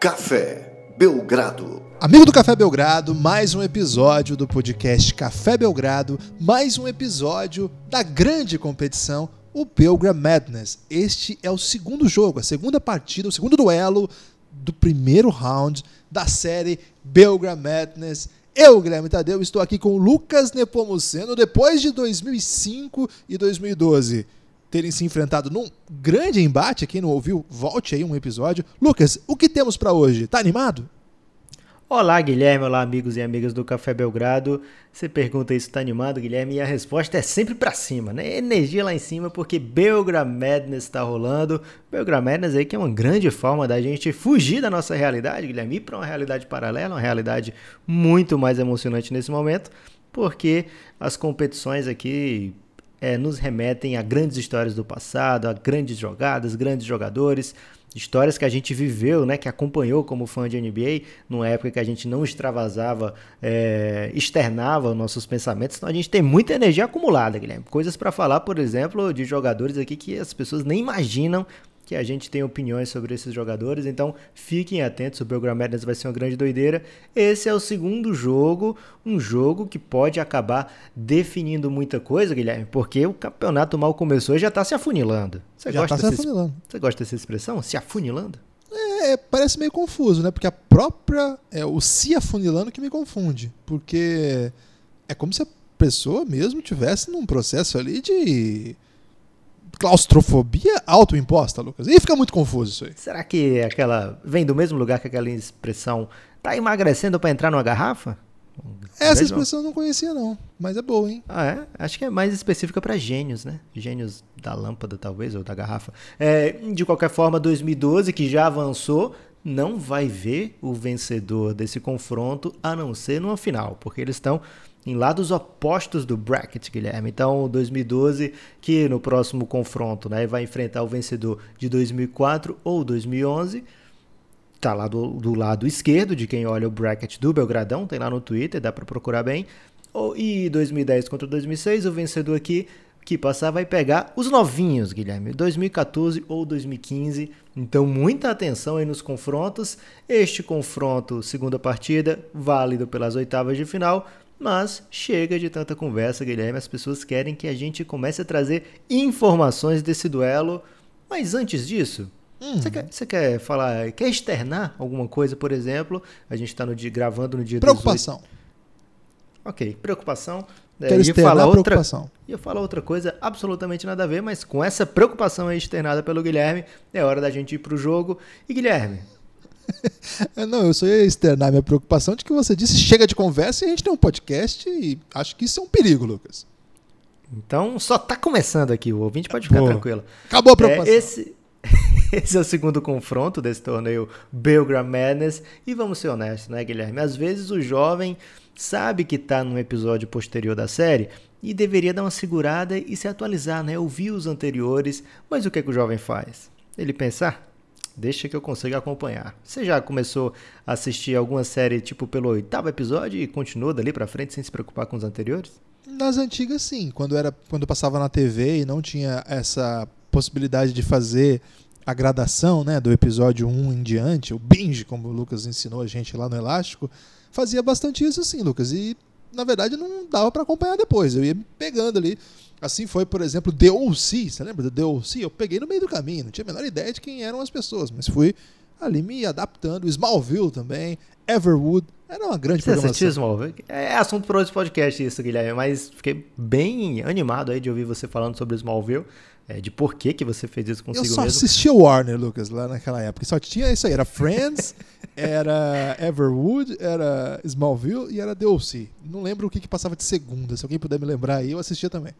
Café Belgrado. Amigo do Café Belgrado, mais um episódio do podcast Café Belgrado, mais um episódio da grande competição, o Belgram Madness. Este é o segundo jogo, a segunda partida, o segundo duelo do primeiro round da série Belgram Madness. Eu, Guilherme Tadeu, estou aqui com Lucas Nepomuceno depois de 2005 e 2012 terem se enfrentado num grande embate. Quem não ouviu, volte aí um episódio. Lucas, o que temos para hoje? Tá animado? Olá, Guilherme. Olá, amigos e amigas do Café Belgrado. Você pergunta isso, tá animado, Guilherme? E a resposta é sempre para cima, né? Energia lá em cima, porque Belgra Madness está rolando. Belgra Madness aí que é uma grande forma da gente fugir da nossa realidade, Guilherme, ir para uma realidade paralela, uma realidade muito mais emocionante nesse momento, porque as competições aqui é, nos remetem a grandes histórias do passado, a grandes jogadas, grandes jogadores, histórias que a gente viveu, né, que acompanhou como fã de NBA, numa época que a gente não extravasava, é, externava nossos pensamentos, então a gente tem muita energia acumulada, Guilherme. Coisas para falar, por exemplo, de jogadores aqui que as pessoas nem imaginam que a gente tem opiniões sobre esses jogadores, então fiquem atentos, o Belgram Madness vai ser uma grande doideira. Esse é o segundo jogo, um jogo que pode acabar definindo muita coisa, Guilherme, porque o campeonato mal começou e já está se afunilando. Você já gosta tá se afunilando. Você gosta dessa expressão? Se afunilando? É, parece meio confuso, né? Porque a própria. É o se afunilando que me confunde. Porque é como se a pessoa mesmo tivesse num processo ali de claustrofobia autoimposta, Lucas. E fica muito confuso isso aí. Será que aquela vem do mesmo lugar que aquela expressão tá emagrecendo para entrar numa garrafa? Essa expressão eu não conhecia não, mas é boa, hein? Ah, é? Acho que é mais específica para gênios, né? Gênios da lâmpada, talvez, ou da garrafa. É, de qualquer forma, 2012, que já avançou, não vai ver o vencedor desse confronto, a não ser numa final, porque eles estão em lados opostos do bracket, Guilherme. Então, 2012, que no próximo confronto né, vai enfrentar o vencedor de 2004 ou 2011, tá lá do, do lado esquerdo de quem olha o bracket do Belgradão, tem lá no Twitter, dá para procurar bem. E 2010 contra 2006, o vencedor aqui que passar vai pegar os novinhos, Guilherme, 2014 ou 2015. Então, muita atenção aí nos confrontos. Este confronto, segunda partida, válido pelas oitavas de final. Mas chega de tanta conversa, Guilherme. As pessoas querem que a gente comece a trazer informações desse duelo. Mas antes disso, hum. você, quer, você quer falar, quer externar alguma coisa, por exemplo? A gente está no dia, gravando no dia Preocupação. 18. Ok, preocupação. Quero é, externar falar outra, preocupação. Ia falar outra coisa absolutamente nada a ver, mas com essa preocupação aí externada pelo Guilherme, é hora da gente ir para o jogo. E Guilherme, Não, eu só ia externar minha preocupação de que você disse chega de conversa e a gente tem um podcast e acho que isso é um perigo, Lucas. Então só tá começando aqui, o ouvinte pode ficar tranquilo. Acabou a preocupação. É, esse, esse é o segundo confronto desse torneio Belgram Madness e vamos ser honestos, né, Guilherme? Às vezes o jovem sabe que tá num episódio posterior da série e deveria dar uma segurada e se atualizar, né? Ouvir os anteriores, mas o que, é que o jovem faz? Ele pensar, Deixa que eu consiga acompanhar. Você já começou a assistir alguma série tipo pelo oitavo episódio e continua dali para frente sem se preocupar com os anteriores? Nas antigas sim, quando era quando passava na TV e não tinha essa possibilidade de fazer a gradação, né, do episódio 1 em diante, o binge, como o Lucas ensinou a gente lá no Elástico, fazia bastante isso sim, Lucas, e na verdade não dava para acompanhar depois. Eu ia pegando ali Assim foi, por exemplo, The O.C. Você lembra do The O.C.? Eu peguei no meio do caminho, não tinha a menor ideia de quem eram as pessoas, mas fui ali me adaptando. Smallville também, Everwood, era uma grande Você assistiu Smallville? É assunto para outro podcast isso, Guilherme, mas fiquei bem animado aí de ouvir você falando sobre Smallville. É, de por que, que você fez isso consigo mesmo. Eu só assistia o Warner, Lucas, lá naquela época. Só tinha isso aí. Era Friends, era Everwood, era Smallville e era The O.C. Não lembro o que, que passava de segunda. Se alguém puder me lembrar aí, eu assistia também.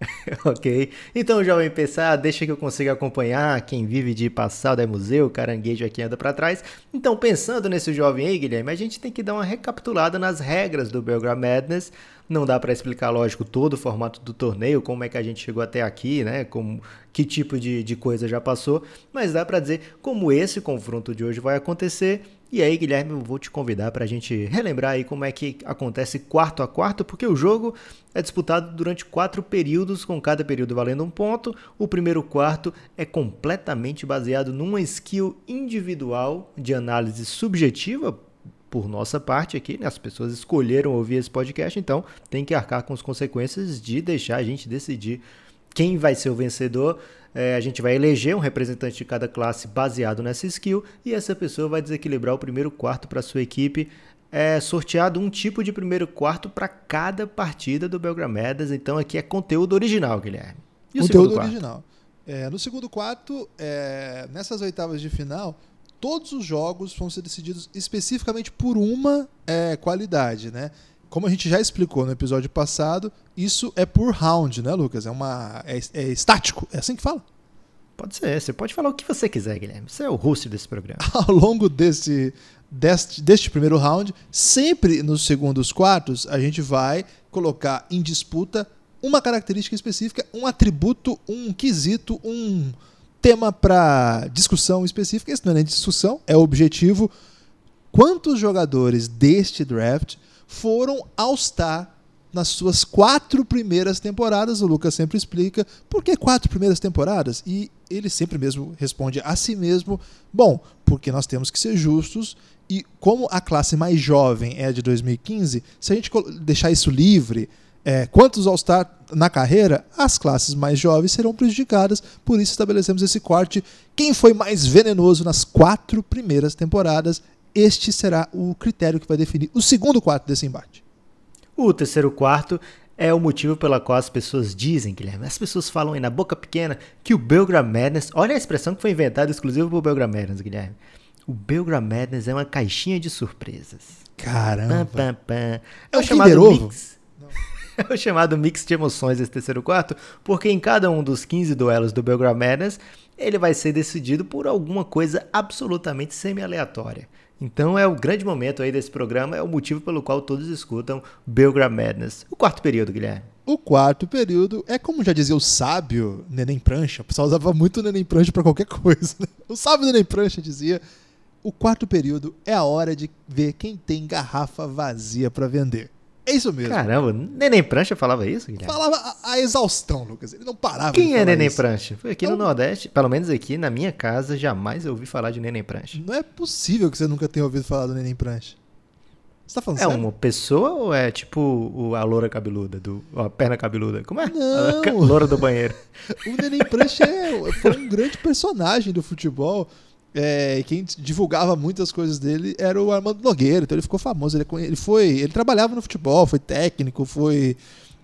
ok. Então, jovem pensar, deixa que eu consiga acompanhar quem vive de passar da museu, caranguejo aqui anda para trás. Então, pensando nesse jovem aí, Guilherme, a gente tem que dar uma recapitulada nas regras do Belgram Madness. Não dá para explicar, lógico, todo o formato do torneio, como é que a gente chegou até aqui, né? Como, que tipo de, de coisa já passou, mas dá para dizer como esse confronto de hoje vai acontecer E aí, Guilherme, eu vou te convidar para a gente relembrar aí como é que acontece quarto a quarto, porque o jogo é disputado durante quatro períodos, com cada período valendo um ponto. O primeiro quarto é completamente baseado numa skill individual de análise subjetiva, por nossa parte aqui, né? as pessoas escolheram ouvir esse podcast, então tem que arcar com as consequências de deixar a gente decidir quem vai ser o vencedor é, a gente vai eleger um representante de cada classe baseado nessa skill e essa pessoa vai desequilibrar o primeiro quarto para sua equipe. É sorteado um tipo de primeiro quarto para cada partida do Belgram Madness, então aqui é conteúdo original, Guilherme. E conteúdo original. É, no segundo quarto, é, nessas oitavas de final, todos os jogos vão ser decididos especificamente por uma é, qualidade, né? Como a gente já explicou no episódio passado, isso é por round, né, Lucas? É uma é, é, estático, é assim que fala? Pode ser, você pode falar o que você quiser, Guilherme. Você é o host desse programa. Ao longo desse, deste, deste primeiro round, sempre nos segundos quartos, a gente vai colocar em disputa uma característica específica, um atributo, um quesito, um tema para discussão específica. Isso não é nem discussão, é objetivo. Quantos jogadores deste draft foram All-Star nas suas quatro primeiras temporadas. O Lucas sempre explica por que quatro primeiras temporadas e ele sempre mesmo responde a si mesmo: bom, porque nós temos que ser justos e como a classe mais jovem é a de 2015, se a gente deixar isso livre, é, quantos All-Star na carreira, as classes mais jovens serão prejudicadas, por isso estabelecemos esse corte. Quem foi mais venenoso nas quatro primeiras temporadas este será o critério que vai definir o segundo quarto desse embate. O terceiro quarto é o motivo pela qual as pessoas dizem, Guilherme, as pessoas falam aí na boca pequena que o Belgram Madness, olha a expressão que foi inventada exclusiva para o Belgram Madness, Guilherme. O Belgram Madness é uma caixinha de surpresas. Caramba. Pam, pam, pam. É, é o chamado mix. É o chamado mix de emoções esse terceiro quarto, porque em cada um dos 15 duelos do Belgram Madness, ele vai ser decidido por alguma coisa absolutamente semi-aleatória. Então é o grande momento aí desse programa, é o motivo pelo qual todos escutam Belgram Madness. O quarto período, Guilherme. O quarto período é como já dizia o sábio Neném Prancha. O pessoal usava muito Neném Prancha para qualquer coisa. Né? O sábio Neném Prancha dizia: o quarto período é a hora de ver quem tem garrafa vazia para vender. É isso mesmo. Caramba, Neném Prancha falava isso, Guilherme? Falava a, a exaustão, Lucas. Ele não parava Quem é Neném isso. Prancha? Foi aqui então, no Nordeste, pelo menos aqui na minha casa, jamais eu ouvi falar de Neném Prancha. Não é possível que você nunca tenha ouvido falar do Neném Prancha. Você tá falando É sério? uma pessoa ou é tipo a loura cabeluda, do, a perna cabeluda? Como é? Não. A loura do banheiro. o Neném Prancha é, foi um grande personagem do futebol é, quem divulgava muitas coisas dele era o Armando Nogueira, então ele ficou famoso. Ele, ele foi, ele trabalhava no futebol, foi técnico, foi,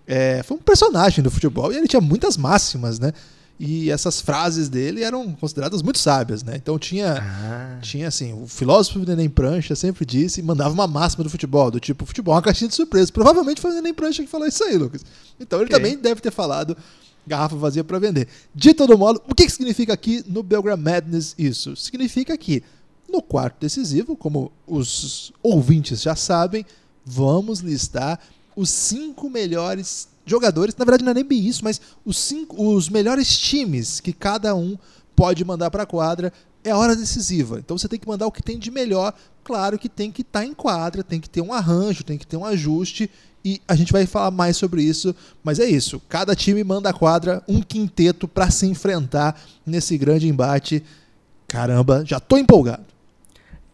é, foi um personagem do futebol e ele tinha muitas máximas, né? E essas frases dele eram consideradas muito sábias, né? Então tinha, ah. tinha assim, o filósofo Neném Prancha sempre disse, mandava uma máxima do futebol, do tipo, futebol é uma caixinha de surpresa. Provavelmente foi o Neném Prancha que falou isso aí, Lucas. Então ele okay. também deve ter falado garrafa vazia para vender. De todo modo, o que, que significa aqui no Belgram Madness isso? Significa que no quarto decisivo, como os ouvintes já sabem, vamos listar os cinco melhores jogadores. Na verdade, não é nem bem isso, mas os, cinco, os melhores times que cada um pode mandar para a quadra. É a hora decisiva. Então você tem que mandar o que tem de melhor. Claro que tem que estar tá em quadra, tem que ter um arranjo, tem que ter um ajuste. E a gente vai falar mais sobre isso, mas é isso. Cada time manda a quadra um quinteto para se enfrentar nesse grande embate. Caramba, já tô empolgado.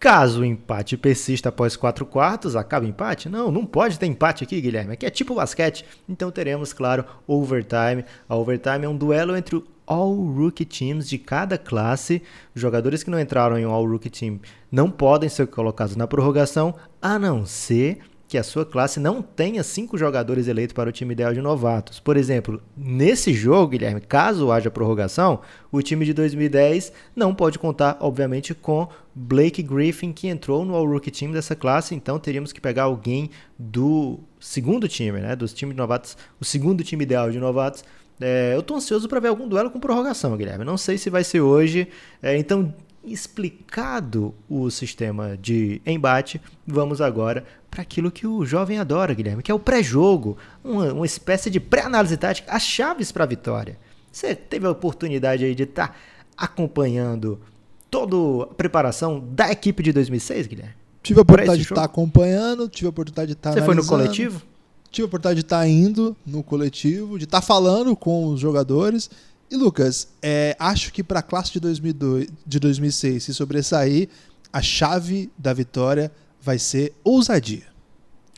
Caso o empate persista após quatro quartos, acaba o empate? Não, não pode ter empate aqui, Guilherme. Aqui é tipo basquete. Então teremos, claro, overtime. A overtime é um duelo entre o All-Rookie Teams de cada classe. Jogadores que não entraram em um All-Rookie Team não podem ser colocados na prorrogação, a não ser que a sua classe não tenha cinco jogadores eleitos para o time ideal de novatos. Por exemplo, nesse jogo, Guilherme, caso haja prorrogação, o time de 2010 não pode contar, obviamente, com Blake Griffin, que entrou no All-Rookie Team dessa classe, então teríamos que pegar alguém do segundo time, né, dos times de novatos, o segundo time ideal de novatos. É, eu estou ansioso para ver algum duelo com prorrogação, Guilherme. Não sei se vai ser hoje. É, então, explicado o sistema de embate, vamos agora para aquilo que o jovem adora, Guilherme, que é o pré-jogo, uma, uma, espécie de pré-análise tática, as chaves para a vitória. Você teve a oportunidade aí de estar tá acompanhando toda a preparação da equipe de 2006, Guilherme? Tive a oportunidade de estar acompanhando, tive a oportunidade de estar Você foi no coletivo? Tive a oportunidade de estar indo no coletivo, de estar falando com os jogadores. E Lucas, é, acho que para a classe de, 2002, de 2006 se sobressair, a chave da vitória vai ser ousadia.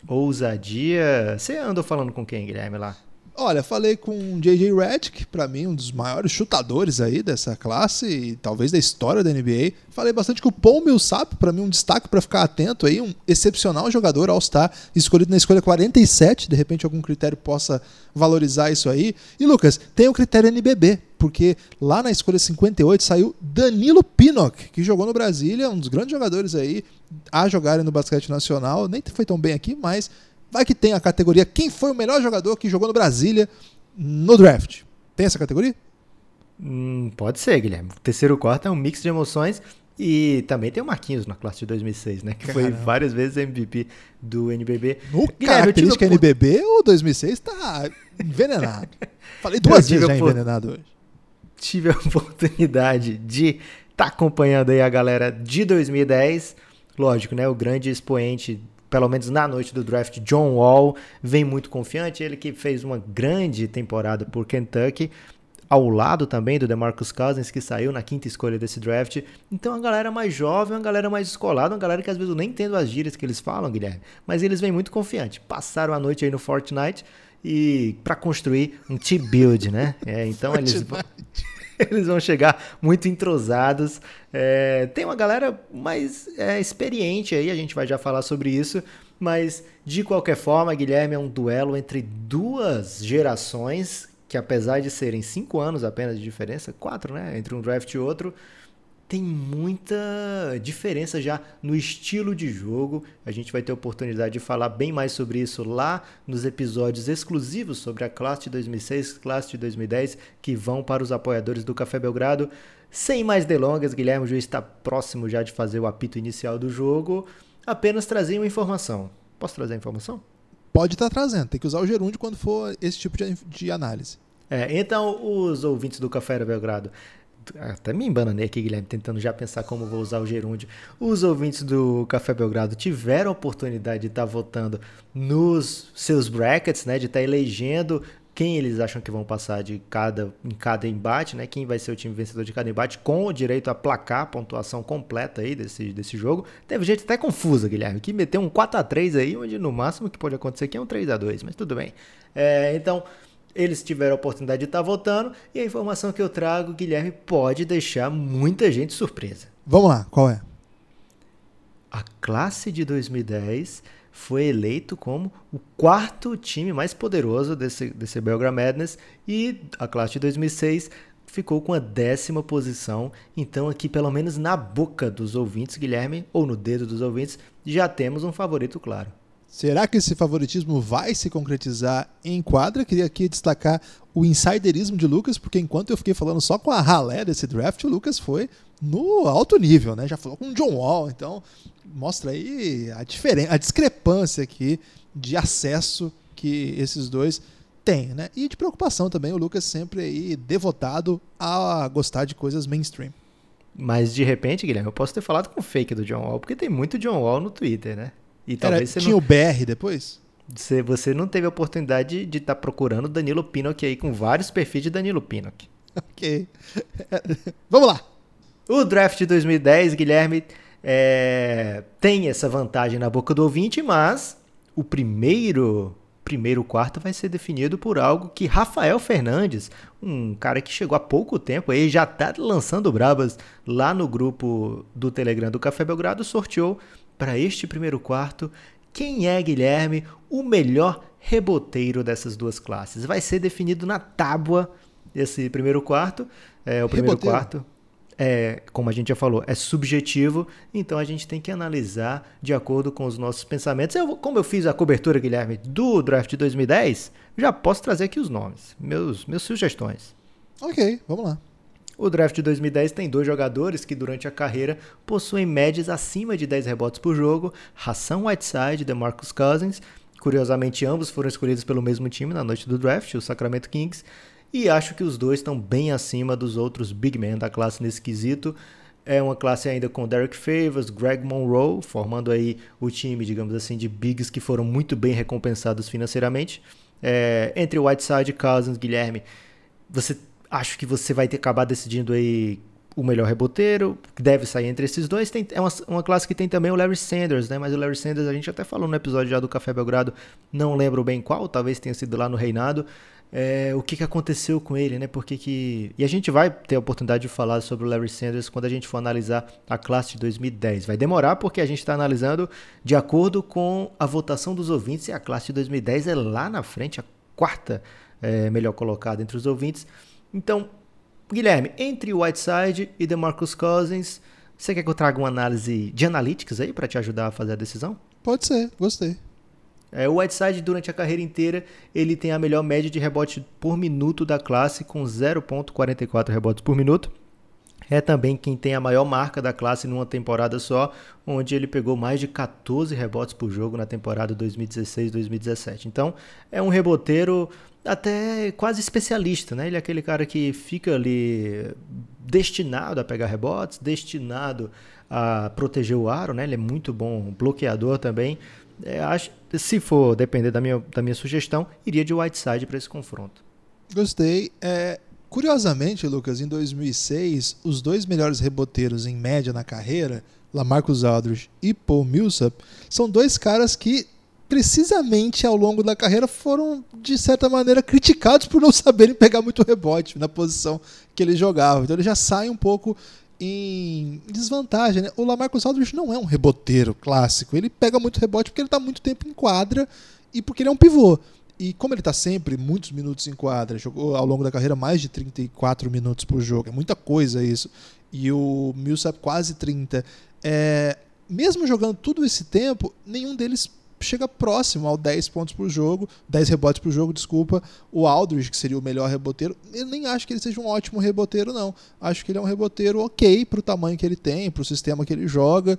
Ousadia? Você andou falando com quem, Guilherme, lá? Olha, falei com o JJ Redick, para mim um dos maiores chutadores aí dessa classe e talvez da história da NBA. Falei bastante com o Paul Millsap, para mim um destaque para ficar atento aí, um excepcional jogador All-Star, escolhido na escolha 47, de repente algum critério possa valorizar isso aí. E Lucas, tem o critério NBB, porque lá na escolha 58 saiu Danilo Pinnock, que jogou no Brasília, um dos grandes jogadores aí a jogarem no basquete nacional, nem foi tão bem aqui, mas Vai que tem a categoria quem foi o melhor jogador que jogou no Brasília no draft. Tem essa categoria? Hum, pode ser, Guilherme. O terceiro quarto é um mix de emoções. E também tem o Marquinhos na classe de 2006, né? Que Caramba. foi várias vezes MVP do NBB. No Guilherme, característica tive... NBB, o 2006 tá envenenado. Falei duas vezes já envenenado hoje. Tive a oportunidade de estar tá acompanhando aí a galera de 2010. Lógico, né? O grande expoente pelo menos na noite do draft, John Wall vem muito confiante. Ele que fez uma grande temporada por Kentucky, ao lado também do DeMarcus Cousins, que saiu na quinta escolha desse draft. Então, a galera mais jovem, uma galera mais escolada, uma galera que às vezes eu nem entendo as gírias que eles falam, Guilherme, mas eles vêm muito confiante. Passaram a noite aí no Fortnite e para construir um team build, né? É, então eles eles vão chegar muito entrosados. É, tem uma galera mais é, experiente aí, a gente vai já falar sobre isso. Mas, de qualquer forma, Guilherme é um duelo entre duas gerações que, apesar de serem cinco anos apenas de diferença, quatro, né? Entre um draft e outro, tem muita diferença já no estilo de jogo. A gente vai ter oportunidade de falar bem mais sobre isso lá nos episódios exclusivos sobre a classe de 2006, classe de 2010, que vão para os apoiadores do Café Belgrado. Sem mais delongas, Guilherme, o juiz está próximo já de fazer o apito inicial do jogo. Apenas trazer uma informação. Posso trazer a informação? Pode estar tá trazendo, tem que usar o gerúndio quando for esse tipo de, de análise. É, então, os ouvintes do Café Belgrado, até me embananei aqui, Guilherme, tentando já pensar como vou usar o gerúndio. Os ouvintes do Café Belgrado tiveram a oportunidade de estar votando nos seus brackets, né, de estar elegendo quem eles acham que vão passar de cada, em cada embate, né? Quem vai ser o time vencedor de cada embate, com o direito a placar a pontuação completa aí desse, desse jogo. Teve gente até confusa, Guilherme, que meteu um 4 a 3 aí, onde no máximo que pode acontecer aqui é um 3 a 2 mas tudo bem. É, então, eles tiveram a oportunidade de estar votando e a informação que eu trago, Guilherme, pode deixar muita gente surpresa. Vamos lá, qual é? A classe de 2010 foi eleito como o quarto time mais poderoso desse, desse Belgram Madness e a classe de 2006 ficou com a décima posição. Então, aqui, pelo menos na boca dos ouvintes, Guilherme, ou no dedo dos ouvintes, já temos um favorito claro. Será que esse favoritismo vai se concretizar em quadra? Queria aqui destacar o insiderismo de Lucas, porque enquanto eu fiquei falando só com a ralé desse draft, o Lucas foi no alto nível, né? Já falou com o John Wall, então mostra aí a diferença, a discrepância aqui de acesso que esses dois têm, né? E de preocupação também, o Lucas sempre aí devotado a gostar de coisas mainstream. Mas de repente, Guilherme, eu posso ter falado com o fake do John Wall, porque tem muito John Wall no Twitter, né? E talvez Era, tinha não... o BR depois? Você, você não teve a oportunidade de estar tá procurando Danilo Pinocchi aí com vários perfis de Danilo Pinocchi. Ok. Vamos lá. O draft de 2010, Guilherme, é, tem essa vantagem na boca do ouvinte, mas o primeiro primeiro quarto vai ser definido por algo que Rafael Fernandes, um cara que chegou há pouco tempo aí, já está lançando brabas lá no grupo do Telegram do Café Belgrado, sorteou para este primeiro quarto quem é, Guilherme, o melhor reboteiro dessas duas classes. Vai ser definido na tábua desse primeiro quarto. É, o primeiro reboteiro. quarto, é, como a gente já falou, é subjetivo, então a gente tem que analisar de acordo com os nossos pensamentos. Eu, como eu fiz a cobertura, Guilherme, do draft de 2010, já posso trazer aqui os nomes, meus, meus sugestões. Ok, vamos lá. O draft de 2010 tem dois jogadores que durante a carreira possuem médias acima de 10 rebotes por jogo, Hassan Whiteside e DeMarcus Cousins. Curiosamente, ambos foram escolhidos pelo mesmo time na noite do draft, o Sacramento Kings, e acho que os dois estão bem acima dos outros big men da classe nesse quesito. É uma classe ainda com Derek Favors, Greg Monroe, formando aí o time, digamos assim, de bigs que foram muito bem recompensados financeiramente. É, entre Whiteside, Cousins, Guilherme, você acho que você vai ter acabar decidindo aí o melhor reboteiro, que deve sair entre esses dois. Tem, é uma, uma classe que tem também o Larry Sanders, né? Mas o Larry Sanders a gente até falou no episódio já do Café Belgrado, não lembro bem qual, talvez tenha sido lá no Reinado. É, o que, que aconteceu com ele, né? Porque que... E a gente vai ter a oportunidade de falar sobre o Larry Sanders quando a gente for analisar a classe de 2010. Vai demorar porque a gente está analisando de acordo com a votação dos ouvintes e a classe de 2010 é lá na frente, a quarta é, melhor colocada entre os ouvintes. Então, Guilherme, entre o Whiteside e DeMarcus Cousins, você quer que eu traga uma análise de analytics aí para te ajudar a fazer a decisão? Pode ser, gostei. É, o Whiteside, durante a carreira inteira, ele tem a melhor média de rebote por minuto da classe, com 0,44 rebotes por minuto. É também quem tem a maior marca da classe numa temporada só, onde ele pegou mais de 14 rebotes por jogo na temporada 2016-2017. Então, é um reboteiro até quase especialista, né? Ele é aquele cara que fica ali destinado a pegar rebotes, destinado a proteger o aro, né? Ele é muito bom bloqueador também. É, acho, se for depender da minha, da minha sugestão, iria de Whiteside para esse confronto. Gostei. É, curiosamente, Lucas, em 2006, os dois melhores reboteiros em média na carreira, Lamarcus Aldridge e Paul Millsap, são dois caras que precisamente ao longo da carreira foram, de certa maneira, criticados por não saberem pegar muito rebote na posição que eles jogavam. Então ele já sai um pouco em desvantagem. Né? O Lamarcus Aldridge não é um reboteiro clássico. Ele pega muito rebote porque ele está muito tempo em quadra e porque ele é um pivô. E como ele está sempre muitos minutos em quadra, jogou ao longo da carreira mais de 34 minutos por jogo, é muita coisa isso. E o Millsap quase 30. É, mesmo jogando tudo esse tempo, nenhum deles chega próximo ao 10 pontos por jogo, 10 rebotes por jogo, desculpa. O Aldridge, que seria o melhor reboteiro, eu nem acho que ele seja um ótimo reboteiro, não. Acho que ele é um reboteiro ok para o tamanho que ele tem, para o sistema que ele joga.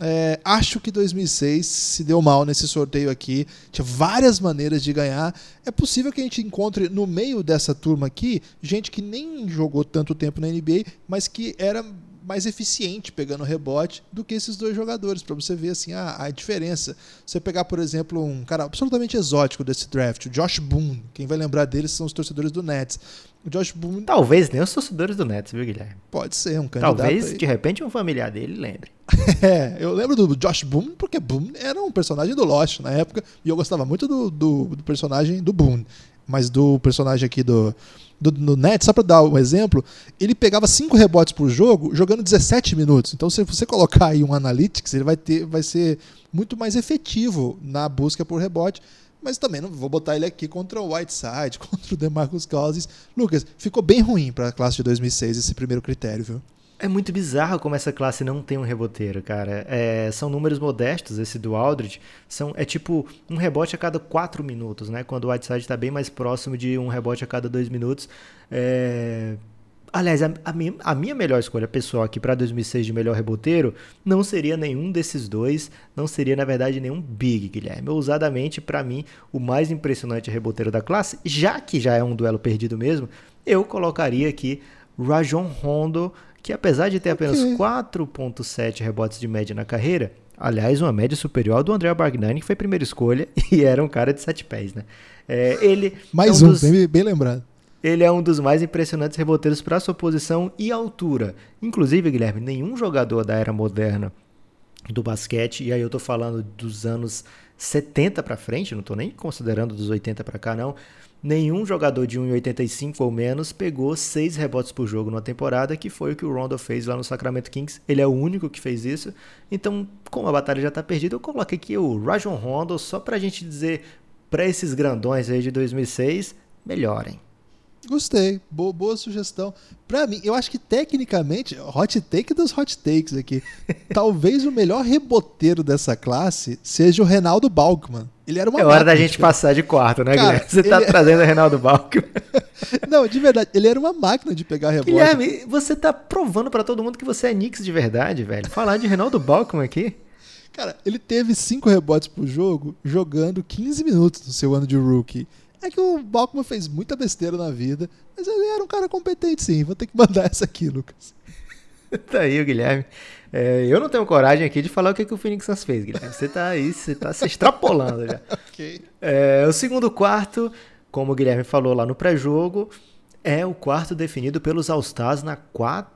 É, acho que 2006 se deu mal nesse sorteio aqui. Tinha várias maneiras de ganhar. É possível que a gente encontre no meio dessa turma aqui gente que nem jogou tanto tempo na NBA, mas que era mais eficiente pegando rebote do que esses dois jogadores, para você ver assim a, a, diferença. Você pegar, por exemplo, um cara absolutamente exótico desse draft, o Josh Boone, quem vai lembrar dele são os torcedores do Nets. O Josh Boone. Talvez nem os torcedores do Nets, viu, Guilherme? Pode ser, um candidato. Talvez, aí. de repente, um familiar dele lembre. é, eu lembro do Josh Boone porque Boone era um personagem do Lost na época e eu gostava muito do, do, do personagem do Boone, mas do personagem aqui do do, no net, só para dar um exemplo, ele pegava 5 rebotes por jogo, jogando 17 minutos. Então, se você colocar aí um analytics, ele vai, ter, vai ser muito mais efetivo na busca por rebote. Mas também não vou botar ele aqui contra o Whiteside, contra o DeMarcus Cousins. Lucas, ficou bem ruim para a classe de 2006 esse primeiro critério, viu? É muito bizarro como essa classe não tem um reboteiro, cara. É, são números modestos, esse do Aldridge. São, é tipo um rebote a cada 4 minutos, né? Quando o Whiteside está bem mais próximo de um rebote a cada 2 minutos. É... Aliás, a, a, minha, a, minha, melhor escolha pessoal aqui para 2006 de melhor reboteiro não seria nenhum desses dois, não seria na verdade nenhum Big, Guilherme. Ousadamente, para mim, o mais impressionante reboteiro da classe, já que já é um duelo perdido mesmo, eu colocaria aqui Rajon Rondo que apesar de ter apenas 4.7 rebotes de média na carreira, aliás, uma média superior ao do André Bargnani, que foi primeira escolha e era um cara de 7 pés, né? É, ele Mais é um, dos, bem, bem lembrado. Ele é um dos mais impressionantes reboteiros para sua posição e altura. Inclusive, Guilherme, nenhum jogador da era moderna do basquete, e aí eu tô falando dos anos 70 para frente, não tô nem considerando dos 80 para cá não, nenhum jogador de 1,85 ou menos pegou 6 rebotes por jogo numa temporada, que foi o que o Rondo fez lá no Sacramento Kings. Ele é o único que fez isso. Então, como a batalha já está perdida, eu coloquei aqui o Rajon Rondo só para a gente dizer para esses grandões aí de 2006, melhorem. Gostei, boa, boa sugestão. Para mim, eu acho que tecnicamente, hot take dos hot takes aqui, talvez o melhor reboteiro dessa classe seja o Reinaldo Balkman. Ele era uma É hora da gente passar de quarto, né, Cara, Guilherme? Você tá é- trazendo o Reinaldo Balkman. Não, de verdade, ele era uma máquina de pegar rebote. Guilherme, você tá provando para todo mundo que você é Knicks de verdade, velho. Falar de Reinaldo Balkman aqui. Cara, ele teve 5 rebotes por jogo, jogando 15 minutos no seu ano de rookie. É que o Balkman fez muita besteira na vida, mas ele era um cara competente sim. Vou ter que mandar essa aqui, Lucas. tá aí o Guilherme. É, eu não tenho coragem aqui de falar o que, que o Phoenix Suns fez, Guilherme. Você tá aí, você tá se extrapolando já. okay. é, o segundo quarto, como o Guilherme falou lá no pré-jogo, é o quarto definido pelos All-Stars na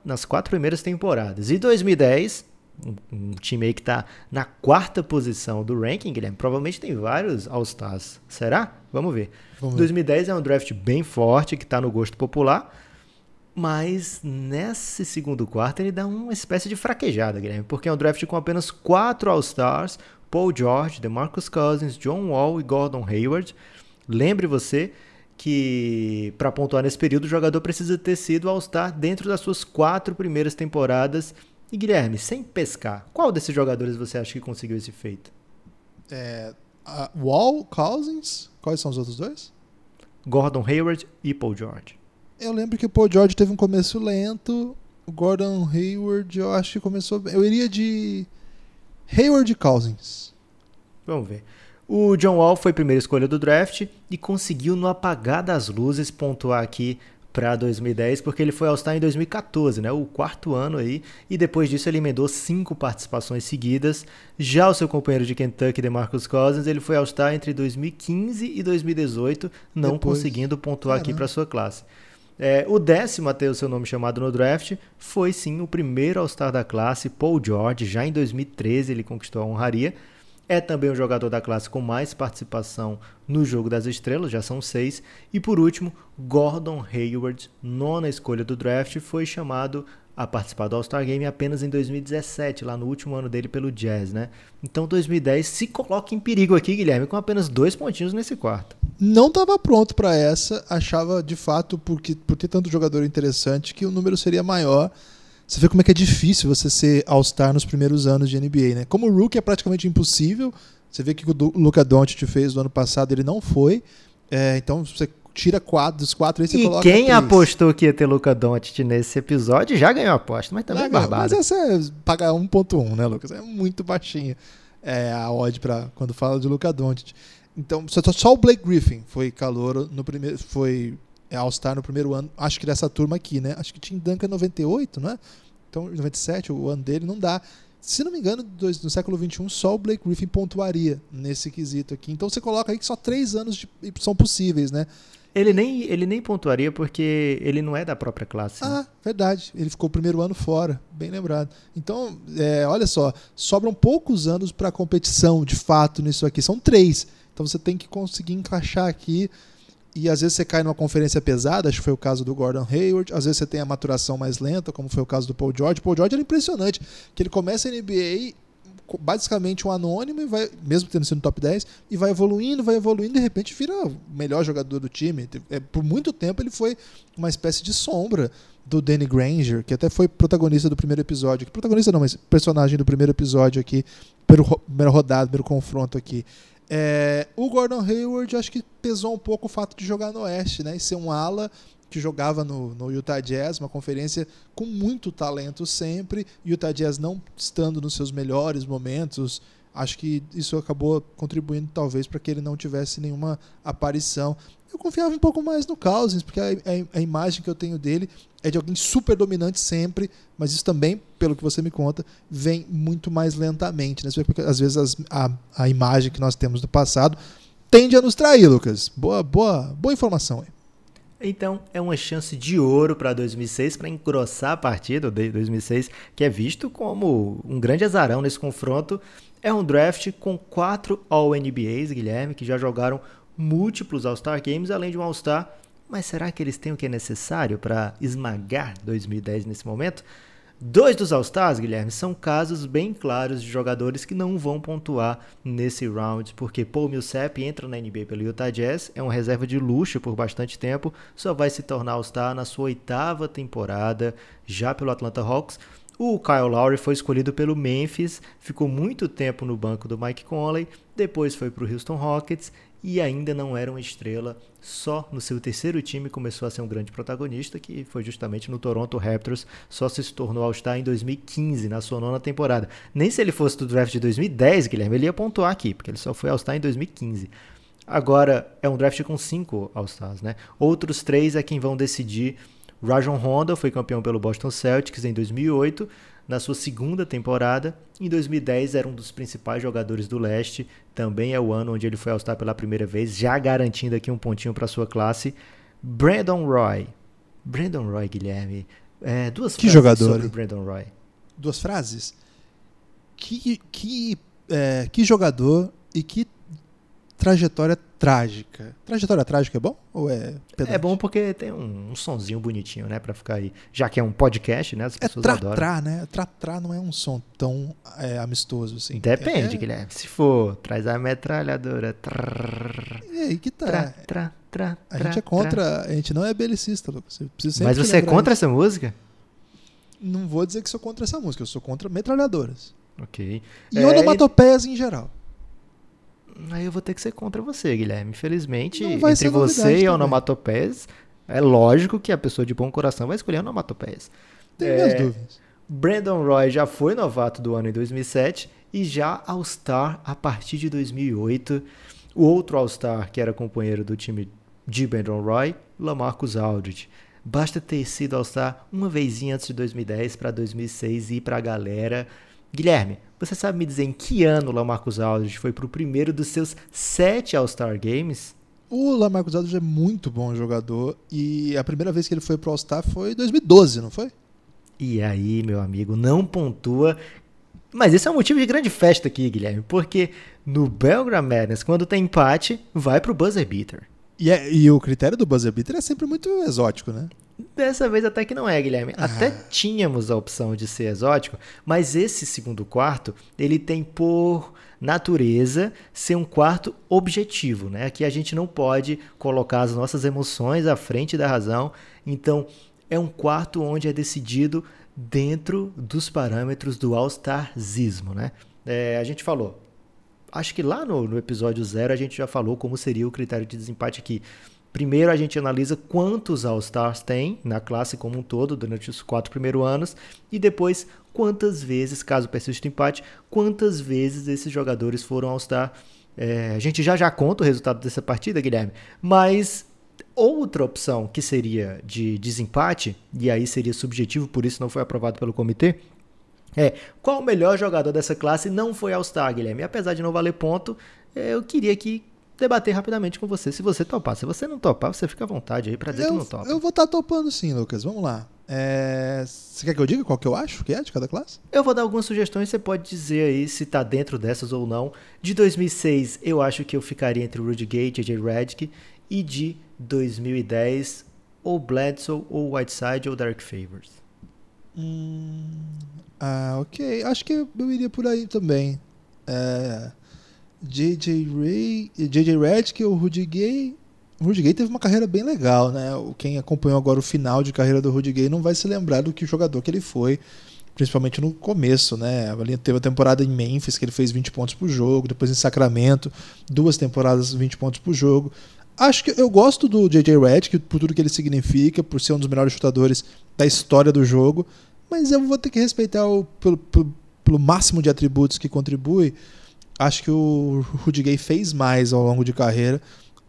nas quatro primeiras temporadas. E 2010, um, um time aí que está na quarta posição do ranking, Guilherme, provavelmente tem vários All-Stars. Será? Vamos ver. Vamos ver. 2010 é um draft bem forte, que está no gosto popular, mas nesse segundo quarto ele dá uma espécie de fraquejada, Guilherme, porque é um draft com apenas quatro All-Stars, Paul George, DeMarcus Cousins, John Wall e Gordon Hayward. Lembre você que para pontuar nesse período o jogador precisa ter sido All-Star dentro das suas quatro primeiras temporadas. E Guilherme, sem pescar, qual desses jogadores você acha que conseguiu esse feito? É, Wall, Cousins, quais são os outros dois? Gordon Hayward e Paul George. Eu lembro que o Paul George teve um começo lento, o Gordon Hayward eu acho que começou bem. Eu iria de Hayward e Cousins. Vamos ver. O John Wall foi a primeira escolha do draft e conseguiu no apagar das luzes pontuar aqui para 2010, porque ele foi All-Star em 2014, né? o quarto ano aí, e depois disso ele emendou cinco participações seguidas. Já o seu companheiro de Kentucky, DeMarcus Cousins, ele foi All-Star entre 2015 e 2018, não depois... conseguindo pontuar aqui para sua classe. É, o décimo a ter o seu nome chamado no draft foi sim o primeiro All-Star da classe, Paul George, já em 2013 ele conquistou a honraria, é também o jogador da classe com mais participação no Jogo das Estrelas, já são seis. E por último, Gordon Hayward, nona escolha do draft, foi chamado a participar do All-Star Game apenas em 2017, lá no último ano dele pelo Jazz, né? Então 2010 se coloca em perigo aqui, Guilherme, com apenas dois pontinhos nesse quarto. Não estava pronto para essa, achava de fato, porque, por ter tanto jogador interessante, que o número seria maior. Você vê como é que é difícil você ser All-Star nos primeiros anos de NBA, né? Como o Rookie é praticamente impossível. Você vê que o Luca Doncic fez no ano passado, ele não foi. É, então você tira quatro dos quatro e você e coloca quem três. apostou que ia ter Luca Doncic nesse episódio já ganhou a aposta, mas também é barbada. Mas essa é pagar 1.1, né, Lucas? É muito baixinha é, a odd para quando fala de Luca Doncic. Então, só, só o Blake Griffin foi calor no primeiro foi é All-Star no primeiro ano, acho que dessa turma aqui, né? Acho que tinha Duncan 98, não é? Então, 97, o ano dele não dá. Se não me engano, dois, no século XXI, só o Blake Griffin pontuaria nesse quesito aqui. Então você coloca aí que só três anos de, são possíveis, né? Ele nem, ele nem pontuaria porque ele não é da própria classe. Né? Ah, verdade. Ele ficou o primeiro ano fora, bem lembrado. Então, é, olha só, sobram poucos anos para competição, de fato, nisso aqui. São três. Então você tem que conseguir encaixar aqui e às vezes você cai numa conferência pesada, acho que foi o caso do Gordon Hayward, às vezes você tem a maturação mais lenta, como foi o caso do Paul George. Paul George era impressionante, que ele começa a NBA basicamente um anônimo e vai, mesmo tendo sido top 10, e vai evoluindo, vai evoluindo, e de repente vira o melhor jogador do time. É, por muito tempo ele foi uma espécie de sombra do Danny Granger, que até foi protagonista do primeiro episódio. Protagonista não, mas personagem do primeiro episódio aqui, primeiro rodado, primeiro confronto aqui. É, o Gordon Hayward acho que pesou um pouco o fato de jogar no Oeste, né? E ser um ala que jogava no, no Utah Jazz, uma conferência com muito talento sempre. Utah Jazz não estando nos seus melhores momentos, acho que isso acabou contribuindo talvez para que ele não tivesse nenhuma aparição. Eu confiava um pouco mais no Cousins, porque a, a, a, imagem que eu tenho dele é de alguém super dominante sempre, mas isso também, pelo que você me conta, vem muito mais lentamente. Né? Porque às vezes as, a, a imagem que nós temos do passado tende a nos trair, Lucas. Boa, boa, boa informação aí. Então é uma chance de ouro para 2006 para engrossar a partida de 2006, que é visto como um grande azarão nesse confronto. É um draft com quatro All-NBAs, Guilherme, que já jogaram múltiplos All-Star Games, além de um All-Star. Mas será que eles têm o que é necessário para esmagar 2010 nesse momento? Dois dos All-Stars, Guilherme, são casos bem claros de jogadores que não vão pontuar nesse round, porque Paul Millsap entra na NBA pelo Utah Jazz, é uma reserva de luxo por bastante tempo, só vai se tornar All-Star na sua oitava temporada, já pelo Atlanta Hawks. O Kyle Lowry foi escolhido pelo Memphis, ficou muito tempo no banco do Mike Conley, depois foi para o Houston Rockets e ainda não era uma estrela. Só no seu terceiro time começou a ser um grande protagonista, que foi justamente no Toronto Raptors, só se tornou All-Star em 2015, na sua nona temporada. Nem se ele fosse do draft de 2010, Guilherme, ele ia pontuar aqui, porque ele só foi All-Star em 2015. Agora é um draft com cinco All-Stars, né? Outros três é quem vão decidir Rajon Rondo foi campeão pelo Boston Celtics em 2008, na sua segunda temporada. Em 2010 era um dos principais jogadores do leste. Também é o ano onde ele foi All-Star pela primeira vez, já garantindo aqui um pontinho para sua classe. Brandon Roy. Brandon Roy, Guilherme. É, duas Que frases jogador, sobre hein? Brandon Roy. Duas frases. Que, que, é, que jogador e que trajetória trágica. Trajetória trágica é bom? Ou é pedante? É bom porque tem um, um sonzinho bonitinho, né, Pra ficar aí. Já que é um podcast, né, as É pessoas adoram. tra-tra, né? Tra-tra não é um som tão é, amistoso assim. Depende, é, Guilherme. Se for, traz a metralhadora. Trrr, E aí que tá. Tra, tra, tra, A tra, gente é tra. contra. A gente não é belicista, Lucas. Mas você é contra isso. essa música? Não vou dizer que sou contra essa música, eu sou contra metralhadoras. Ok. E É, onomatopeias em geral. Aí eu vou ter que ser contra você, Guilherme. Infelizmente, entre você e também. onomatopeias, é lógico que a pessoa de bom coração vai escolher onomatopeias. Tenho É, minhas dúvidas. Brandon Roy já foi novato do ano em 2007 e já All-Star a partir de 2008. O outro All-Star que era companheiro do time de Brandon Roy, Lamarcus Aldridge. Basta ter sido All-Star uma vezinha antes de 2010 para 2006 e ir para a galera. Guilherme, você sabe me dizer em que ano o Lamarcus Aldridge foi para o primeiro dos seus sete All-Star Games? O Lamarcus Aldridge é muito bom jogador e a primeira vez que ele foi pro All-Star foi em 2012, não foi? E aí, meu amigo, não pontua. Mas esse é um motivo de grande festa aqui, Guilherme, porque no Belgram Madness, quando tem empate, vai pro buzzer beater. E, é- e o critério do buzzer beater é sempre muito exótico, né? Dessa vez até que não é, Guilherme. Até Ah. tínhamos a opção de ser exótico, mas esse segundo quarto, ele tem por natureza ser um quarto objetivo, né? Aqui a gente não pode colocar as nossas emoções à frente da razão. Então, é um quarto onde é decidido dentro dos parâmetros do All-Starzismo, né? É, a gente falou, acho que lá no, no episódio zero a gente já falou como seria o critério de desempate aqui. Primeiro a gente analisa quantos All-Stars tem na classe como um todo durante os quatro primeiros anos e depois quantas vezes, caso persista o empate, quantas vezes esses jogadores foram All-Star. É, a gente já já conta o resultado dessa partida, Guilherme, mas outra opção que seria de desempate, e aí seria subjetivo, por isso não foi aprovado pelo comitê, é, qual o melhor jogador dessa classe não foi All-Star, Guilherme? Apesar de não valer ponto, eh, eu queria aqui debater rapidamente com você, se você topar. Se você não topar, você fica à vontade aí pra dizer que não Eu, topa. eu vou estar topando sim, Lucas. Vamos lá. É, Você quer que eu diga qual que eu acho que é de cada classe? Eu vou dar algumas sugestões, você pode dizer aí se tá dentro dessas ou não. De 2006, eu acho que eu ficaria entre Rudy Gay e JJ Redick. E de 2010, ou Bledsoe, ou Whiteside, ou Derek Favors. Hum, ah, ok. Acho que eu iria por aí também. É, JJ Ray, JJ Redick ou Rudy Gay. O Rudy Gay teve uma carreira bem legal, né? O- Quem acompanhou agora o final de carreira do Rudy Gay não vai se lembrar do que jogador que ele foi, principalmente no começo, né? Ali teve a temporada em Memphis que ele fez 20 pontos por jogo, depois em Sacramento, duas temporadas 20 pontos por jogo. Acho que eu gosto do JJ Redick por tudo que ele significa, por ser um dos melhores chutadores da história do jogo, mas eu vou ter que respeitar o, pelo, pelo, pelo máximo de atributos que contribui. Acho que o Rudy Gay fez mais ao longo de carreira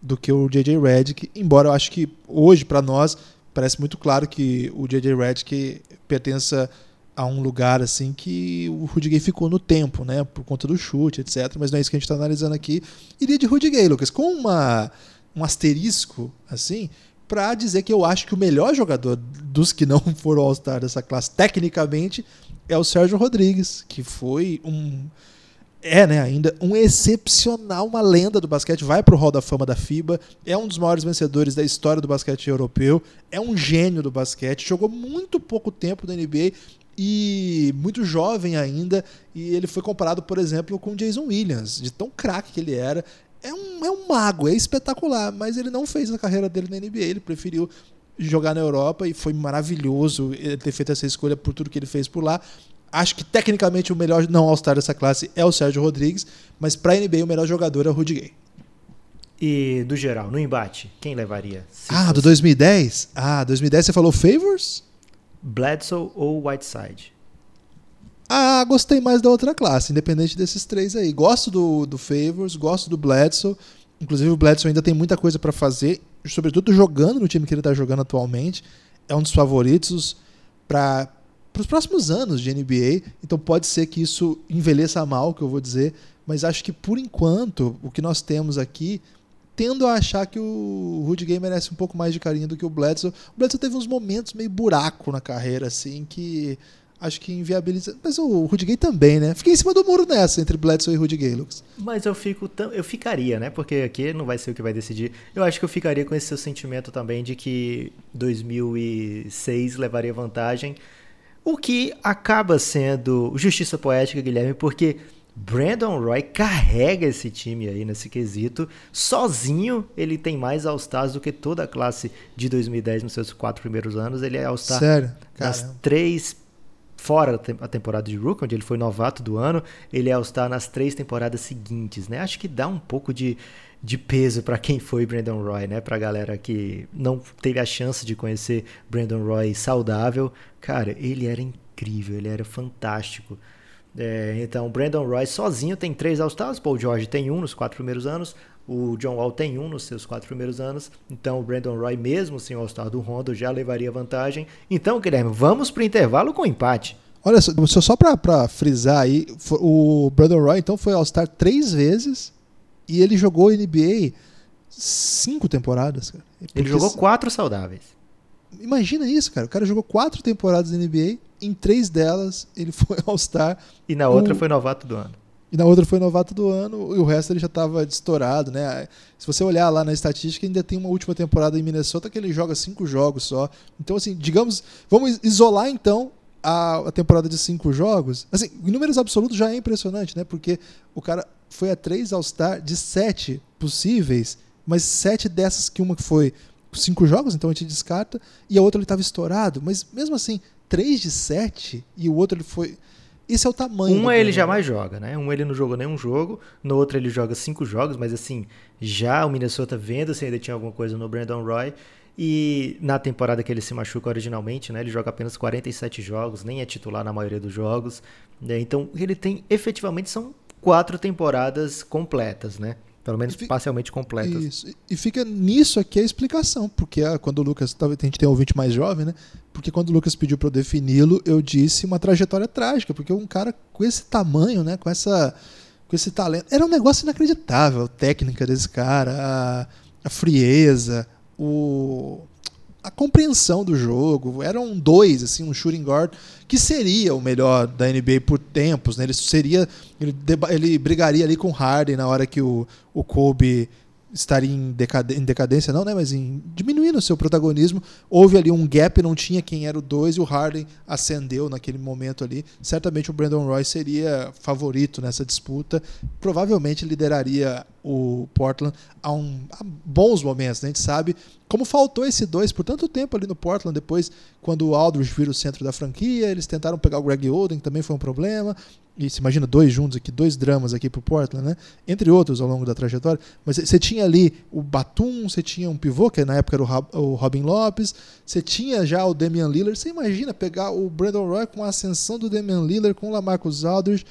do que o JJ Redick, embora eu acho que hoje para nós parece muito claro que o JJ Redick pertença a um lugar assim que o Rudy Gay ficou no tempo, né, por conta do chute, etc, mas não é isso que a gente está analisando aqui. Iria de Rudy Gay, Lucas, com uma um asterisco assim, para dizer que eu acho que o melhor jogador dos que não foram All-Star dessa classe, tecnicamente, é o Sérgio Rodrigues, que foi um. É, né, ainda um excepcional, uma lenda do basquete, vai pro Hall da Fama da FIBA, é um dos maiores vencedores da história do basquete europeu, é um gênio do basquete, jogou muito pouco tempo na NBA e muito jovem ainda, e ele foi comparado, por exemplo, com Jason Williams, de tão craque que ele era. É um, é um mago, é espetacular, mas ele não fez a carreira dele na NBA, ele preferiu jogar na Europa e foi maravilhoso ele ter feito essa escolha por tudo que ele fez por lá. Acho que tecnicamente o melhor não All-Star dessa classe é o Sérgio Rodrigues, mas para a NBA o melhor jogador é o Rudy Gay. E do geral, no embate, quem levaria? Ah, do fosse 2010? Ah, 2010 você falou Favors? Bledsoe ou Whiteside? Ah, gostei mais da outra classe, independente desses três aí. Gosto do, do Favors, gosto do Bledsoe. Inclusive o Bledsoe ainda tem muita coisa para fazer, sobretudo jogando no time que ele tá jogando atualmente. é um dos favoritos para os próximos anos de NBA. Então pode ser que isso envelheça mal, que eu vou dizer. Mas acho que por enquanto o que nós temos aqui tendo a achar que o Rudy Gay merece um pouco mais de carinho do que o Bledsoe. O Bledsoe teve uns momentos meio buraco na carreira, assim, que acho que inviabiliza. Mas o Rudy Gay também, né? Fiquei em cima do muro nessa entre Bledsoe e Rudy Gay, Lucas. Mas eu fico eu ficaria, né? Porque aqui não vai ser o que vai decidir. Eu acho que eu ficaria com esse seu sentimento também de que 2006 levaria vantagem, o que acaba sendo justiça poética, Guilherme, porque Brandon Roy carrega esse time aí nesse quesito. Sozinho, ele tem mais All-Stars do que toda a classe de 2010 nos seus quatro primeiros anos. Ele é All-Star Sério? nas três. Fora a temporada de Rook, onde ele foi novato do ano, ele é All-Star nas três temporadas seguintes, né? Acho que dá um pouco de, de peso para quem foi Brandon Roy, né? Pra galera que não teve a chance de conhecer Brandon Roy saudável. Cara, ele era incrível, ele era fantástico. É, então, Brandon Roy sozinho tem três All-Stars, Paul George tem um nos quatro primeiros anos, o John Wall tem um nos seus quatro primeiros anos, então o Brandon Roy, mesmo sem o All-Star do Rondo, já levaria vantagem. Então, Guilherme, vamos para o intervalo com empate. Olha só, só para frisar aí, o Brandon Roy então foi All-Star três vezes e ele jogou NBA cinco temporadas. Cara. Ele jogou quatro saudáveis. Imagina isso, cara. O cara jogou quatro temporadas na NBA em três delas ele foi All-Star. E na outra foi novato do ano. E na outra foi novato do ano, e o resto ele já estava estourado, né? Se você olhar lá na estatística, ainda tem uma última temporada em Minnesota que ele joga cinco jogos só. Então, assim, digamos, vamos isolar então a, a temporada de cinco jogos. Assim, em números absolutos já é impressionante, né? Porque o cara foi a três All-Star de sete possíveis, mas sete dessas que uma que foi cinco jogos, então a gente descarta, e a outra ele estava estourado. Mas mesmo assim, 3 de 7 e o outro ele foi. Esse é o tamanho. Um ele jamais joga, né? Um ele não jogou nenhum jogo, no outro ele joga cinco jogos, mas assim, já o Minnesota vendo se ainda tinha alguma coisa no Brandon Roy. E na temporada que ele se machuca originalmente, né, ele joga apenas 47 jogos, nem é titular na maioria dos jogos. Né? Então ele tem, efetivamente, são quatro temporadas completas, né? Pelo menos fica, parcialmente completas. Isso. E fica nisso aqui a explicação, porque ah, quando o Lucas, talvez a gente tenha um ouvinte mais jovem, né? Porque quando o Lucas pediu para eu defini-lo, eu disse uma trajetória trágica, porque um cara com esse tamanho, né, com essa com esse talento, era um negócio inacreditável, a técnica desse cara, a, a frieza, o a compreensão do jogo. Eram dois, assim, um shooting guard que seria o melhor da NBA por tempos, né? Ele seria ele, ele brigaria ali com Harden na hora que o, o Kobe estaria em, em decadência, não, né? Mas em diminuindo o seu protagonismo. Houve ali um gap, não tinha quem era o dois e o Harden ascendeu naquele momento ali. Certamente o Brandon Roy seria favorito nessa disputa. Provavelmente lideraria o Portland a, um, a bons momentos, né? A gente sabe como faltou esse dois por tanto tempo ali no Portland, depois, quando o Aldridge vira o centro da franquia, eles tentaram pegar o Greg Oden, que também foi um problema. Se imagina dois juntos aqui, dois dramas aqui pro Portland, né? Entre outros ao longo da trajetória. Mas você tinha ali o Batum, você tinha um pivô, que na época era o Robin Lopes, você tinha já o Damian Lillard. Você imagina pegar o Brandon Roy com a ascensão do Damian Lillard, com o Lamarcus Aldridge.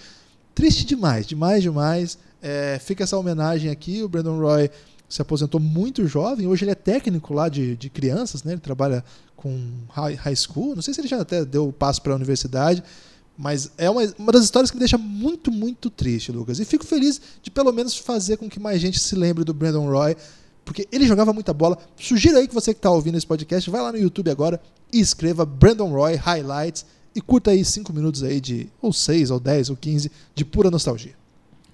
Triste demais, demais, demais. É, fica essa homenagem aqui, o Brandon Roy se aposentou muito jovem. Hoje ele é técnico lá de, de crianças, né? Ele trabalha com high, high school. Não sei se ele já até deu o passo para a universidade. Mas é uma, uma das histórias que me deixa muito, muito triste, Lucas. E fico feliz de pelo menos fazer com que mais gente se lembre do Brandon Roy, porque ele jogava muita bola. Sugiro aí que você que está ouvindo esse podcast, vai lá no YouTube agora e escreva Brandon Roy Highlights e curta aí 5 minutos aí de, ou 6, ou 10, ou 15, de pura nostalgia.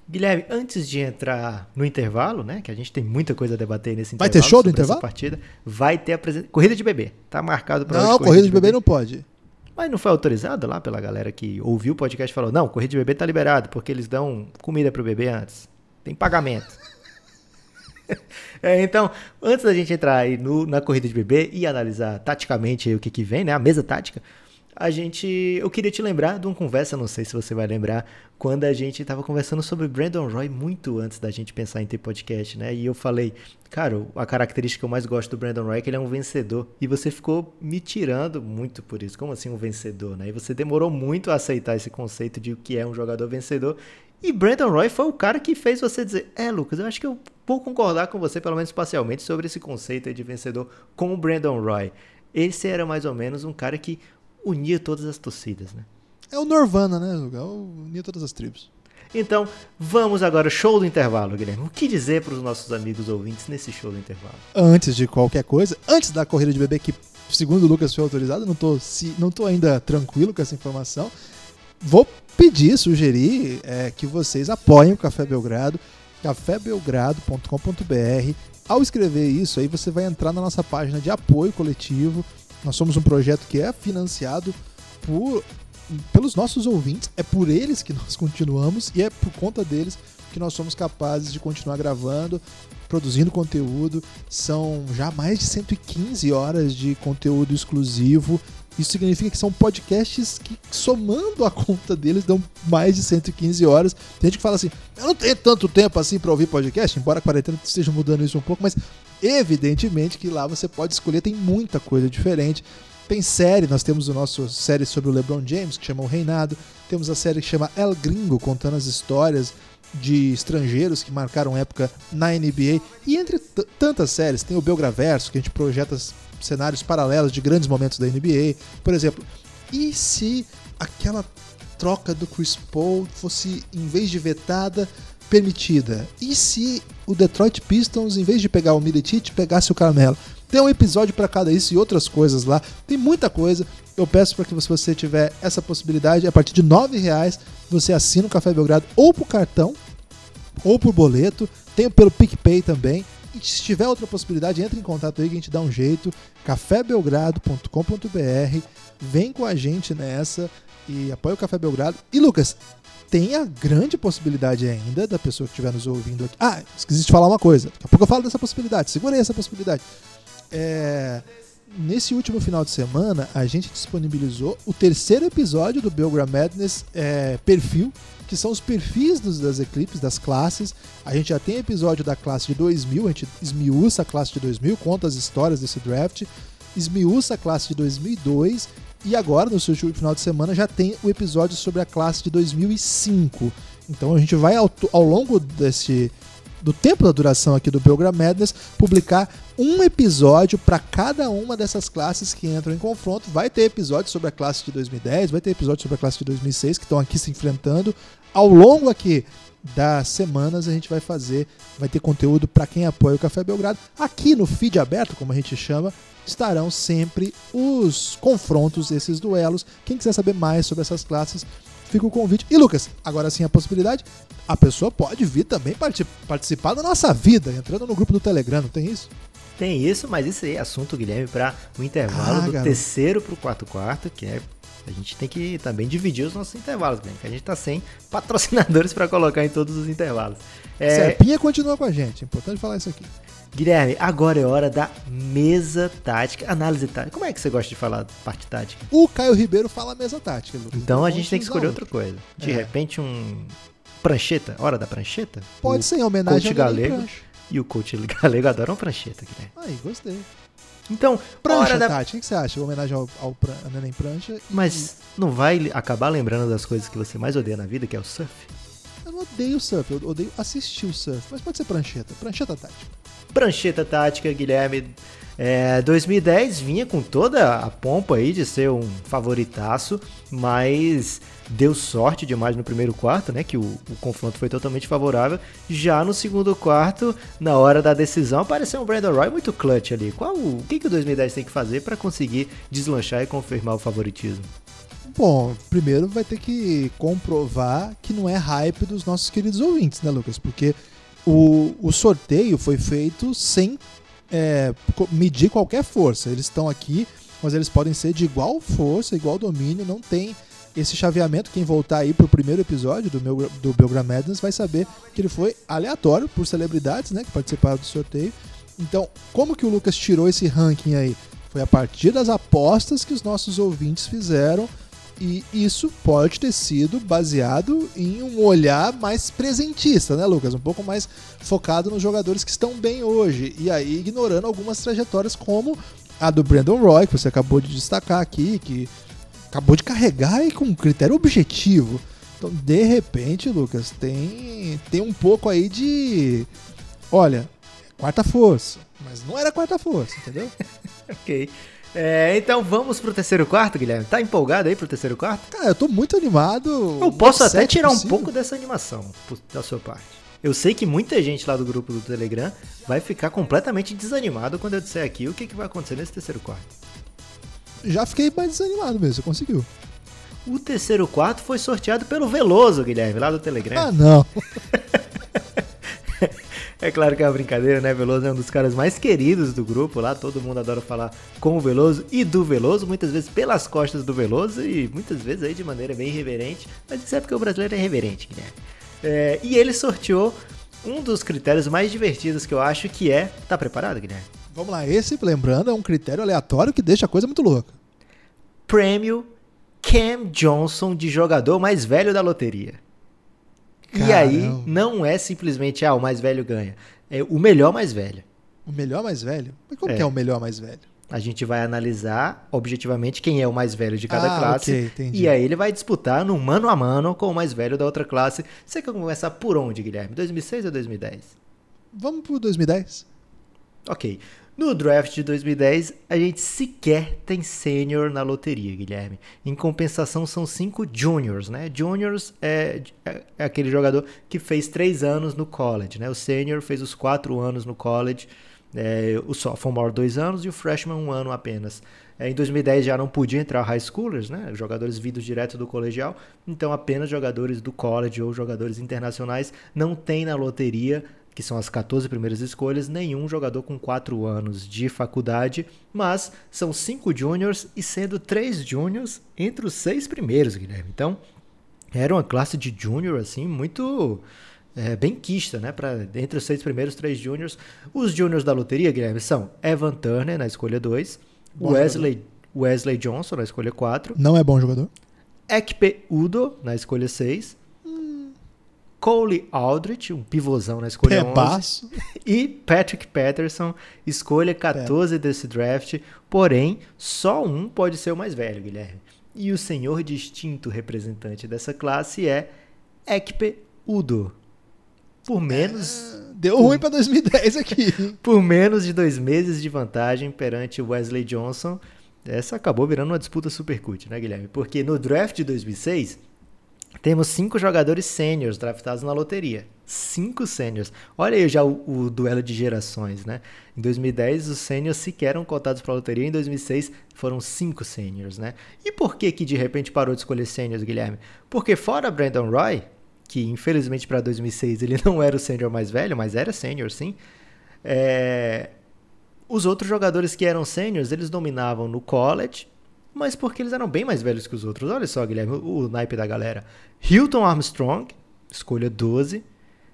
Guilherme, antes de entrar no intervalo, né, que a gente tem muita coisa a debater nesse intervalo. Vai ter show do intervalo? Partida, vai ter a corrida de bebê. Tá marcado para Não, corrida de bebê, bebê não pode. Mas não foi autorizado lá pela galera que ouviu o podcast e falou: não, corrida de bebê tá liberado, porque eles dão comida pro bebê antes. Tem pagamento. é, então, antes da gente entrar aí no, na corrida de bebê e analisar taticamente o que, que vem, né? A mesa tática, a gente. Eu queria te lembrar de uma conversa, não sei se você vai lembrar, quando a gente estava conversando sobre Brandon Roy muito antes da gente pensar em ter podcast, né? E eu falei, cara, a característica que eu mais gosto do Brandon Roy é que ele é um vencedor. E você ficou me tirando muito por isso. Como assim um vencedor, né? E você demorou muito a aceitar esse conceito de o que é um jogador vencedor. E Brandon Roy foi o cara que fez você dizer: É, Lucas, eu acho que eu vou concordar com você, pelo menos parcialmente, sobre esse conceito de vencedor com o Brandon Roy. esse era mais ou menos um cara que unia todas as torcidas, né? É o Nirvana, né? É o unia todas as tribos. Então, vamos agora, show do intervalo, Guilherme. O que dizer para os nossos amigos ouvintes nesse show do intervalo? Antes de qualquer coisa, antes da corrida de bebê, que segundo o Lucas foi autorizada, não tô, se, não tô ainda tranquilo com essa informação, vou pedir, sugerir é, que vocês apoiem o Café Belgrado, cafébelgrado.com.br. Ao escrever isso, aí você vai entrar na nossa página de apoio coletivo. Nós somos um projeto que é financiado por pelos nossos ouvintes, é por eles que nós continuamos e é por conta deles que nós somos capazes de continuar gravando, produzindo conteúdo. São já mais de 115 horas de conteúdo exclusivo. Isso significa que são podcasts que, somando a conta deles, dão mais de 115 horas. Tem gente que fala assim: eu não tenho tanto tempo assim para ouvir podcast, embora a quarentena esteja mudando isso um pouco, mas evidentemente que lá você pode escolher, tem muita coisa diferente. Tem série, nós temos o nosso série sobre o LeBron James, que chama O Reinado. Temos a série que chama El Gringo, contando as histórias de estrangeiros que marcaram época na NBA. E entre tantas séries, tem o Belgraverso, que a gente projeta cenários paralelos de grandes momentos da NBA. Por exemplo, e se aquela troca do Chris Paul fosse, em vez de vetada, permitida? E se o Detroit Pistons, em vez de pegar o Milicic, pegasse o Carmelo? Tem um episódio para cada isso e outras coisas lá. Tem muita coisa. Eu peço para que se você tiver essa possibilidade, a partir de R$ reais você assina o Café Belgrado ou por cartão ou por boleto. Tem pelo PicPay também. Se tiver outra possibilidade, entre em contato aí que a gente dá um jeito. cafébelgrado.com.br. Vem com a gente nessa e apoia o Café Belgrado. E Lucas, tem a grande possibilidade ainda da pessoa que estiver nos ouvindo aqui. Ah, esqueci de falar uma coisa. Daqui a pouco eu falo dessa possibilidade. Segurei essa possibilidade. É, nesse último final de semana, a gente disponibilizou o terceiro episódio do Belgram Madness é, perfil, que são os perfis dos, das equipes, das classes. A gente já tem episódio da classe de 2000, a gente esmiuça a classe de 2000, conta as histórias desse draft, esmiuça a classe de 2002 e agora, no seu final de semana, já tem o episódio sobre a classe de 2005. Então a gente vai ao, ao longo desse do tempo da duração aqui do Belgram Madness, publicar um episódio para cada uma dessas classes que entram em confronto. Vai ter episódio sobre a classe de 2010, vai ter episódio sobre a classe de 2006 que estão aqui se enfrentando. Ao longo aqui das semanas a gente vai fazer, vai ter conteúdo para quem apoia o Café Belgrado. Aqui no feed aberto, como a gente chama, estarão sempre os confrontos, esses duelos. Quem quiser saber mais sobre essas classes, fica o convite. E Lucas, agora sim a possibilidade, a pessoa pode vir também participar da nossa vida, entrando no grupo do Telegram, não tem isso? Tem isso, mas isso aí é assunto, Guilherme, para o intervalo ah, do garoto. terceiro para o quarto quarto, que é a gente tem que também dividir os nossos intervalos, Guilherme, que a gente está sem patrocinadores para colocar em todos os intervalos. É... Serpinha continua com a gente, é importante falar isso aqui. Guilherme, agora é hora da mesa tática, análise tática. Como é que você gosta de falar parte tática? O Caio Ribeiro fala mesa tática. Lucas. Então a gente tem que escolher outra coisa. De é. repente um prancheta, hora da prancheta? Pode o ser, em homenagem coach galego. E o coach galego adora um prancheta, Guilherme. Aí, gostei. Então, prancha, da... Tati, o que você acha? Homenagem ao, ao pran... Neném Prancha. E... Mas não vai acabar lembrando das coisas que você mais odeia na vida, que é o surf? Eu não odeio surf, eu odeio assistir o surf. Mas pode ser prancheta. Prancheta tática. Prancheta tática, Guilherme. É, 2010 vinha com toda a pompa aí de ser um favoritaço, mas deu sorte demais no primeiro quarto, né? Que o, o, confronto foi totalmente favorável. Já no segundo quarto, na hora da decisão, apareceu um Brandon Roy muito clutch ali. Qual o que, que o 2010 tem que fazer para conseguir deslanchar e confirmar o favoritismo? Bom, primeiro vai ter que comprovar que não é hype dos nossos queridos ouvintes, né, Lucas? Porque o, o sorteio foi feito sem é, medir qualquer força. Eles estão aqui, mas eles podem ser de igual força, igual domínio, não tem esse chaveamento. Quem voltar aí pro primeiro episódio do, meu, do Belgram Madness vai saber que ele foi aleatório por celebridades né, que participaram do sorteio. Então, como que o Lucas tirou esse ranking aí? Foi a partir das apostas que os nossos ouvintes fizeram e isso pode ter sido baseado em um olhar mais presentista, né, Lucas? Um pouco mais focado nos jogadores que estão bem hoje. E aí ignorando algumas trajetórias como a do Brandon Roy, que você acabou de destacar aqui, que acabou de carregar e com um critério objetivo. Então, de repente, Lucas, tem, tem um pouco aí de. Olha, quarta força. Mas não era quarta força, entendeu? ok. É, então vamos pro terceiro quarto, Guilherme. Tá empolgado aí pro terceiro quarto? Cara, eu tô muito animado. Eu posso até tirar um possível. pouco dessa animação da sua parte. Eu sei que muita gente lá do grupo do Telegram vai ficar completamente desanimado quando eu disser aqui o que, que vai acontecer nesse terceiro quarto. Já fiquei mais desanimado mesmo, você conseguiu. O terceiro quarto foi sorteado pelo Veloso, Guilherme, lá do Telegram. Ah, não. É claro que é uma brincadeira, né? Veloso é um dos caras mais queridos do grupo lá. Todo mundo adora falar com o Veloso e do Veloso, muitas vezes pelas costas do Veloso e muitas vezes aí de maneira bem irreverente. Mas isso é porque o brasileiro é irreverente, Guilherme. É, e ele sorteou um dos critérios mais divertidos que eu acho que é. Tá preparado, Guilherme? Vamos lá, esse, lembrando, é um critério aleatório que deixa a coisa muito louca. Prêmio Cam Johnson de jogador mais velho da loteria. E aí, Caramba. não é simplesmente, ah, o mais velho ganha. É o melhor mais velho. O melhor mais velho? Mas como É. que é o melhor mais velho? A gente vai analisar objetivamente quem é o mais velho de cada Ah, classe. ok, entendi. E aí ele vai disputar no mano a mano com o mais velho da outra classe. Você quer começar por onde, Guilherme? 2006 ou 2010? Vamos pro 2010? Ok. No draft de 2010, a gente sequer tem sênior na loteria, Guilherme. Em compensação, são cinco juniors, né? Juniors é, é- é aquele jogador que fez três anos no college, né? O sênior fez os quatro anos no college, é, o sophomore dois anos e o freshman um ano apenas. É, em 2010 já não podia entrar high schoolers, né? Jogadores vindos direto do colegial, então apenas jogadores do college ou jogadores internacionais não tem na loteria que são as 14 primeiras escolhas, nenhum jogador com 4 anos de faculdade, mas são 5 juniors e sendo 3 juniors entre os 6 primeiros, Guilherme. Então, era uma classe de junior assim muito é, bem quista, né? Para entre os seis primeiros, três juniors. Os juniors da loteria, Guilherme, são Evan Turner na escolha 2, Bom Wesley, Wesley Johnson na escolha 4, Não é bom jogador? Ekpe Udo na escolha 6, Cole Aldrich, um pivôzão na escolha 11, Pebaço. e Patrick Patterson, escolha 14 desse draft. Porém, só um pode ser o mais velho, Guilherme. E o senhor distinto representante dessa classe é Ekpe Udo. Por menos, Deu ruim pra 2010 aqui. por menos de dois meses de vantagem perante Wesley Johnson. Essa acabou virando uma disputa super cut, né, Guilherme? Porque no draft de 2006, temos cinco jogadores sêniors draftados na loteria. Cinco sêniors. Olha aí já o, o duelo de gerações, né? Em 2010, os sêniors sequer eram cotados para a loteria. Em 2006, foram cinco sêniors, né? E por que que de repente parou de escolher sêniors, Guilherme? Porque fora Brandon Roy, que infelizmente para 2006 ele não era o sênior mais velho, mas era sênior sim, é, os outros jogadores que eram sêniors, eles dominavam no college, mas porque eles eram bem mais velhos que os outros. Olha só, Guilherme, o, o naipe da galera. Hilton Armstrong, escolha 12.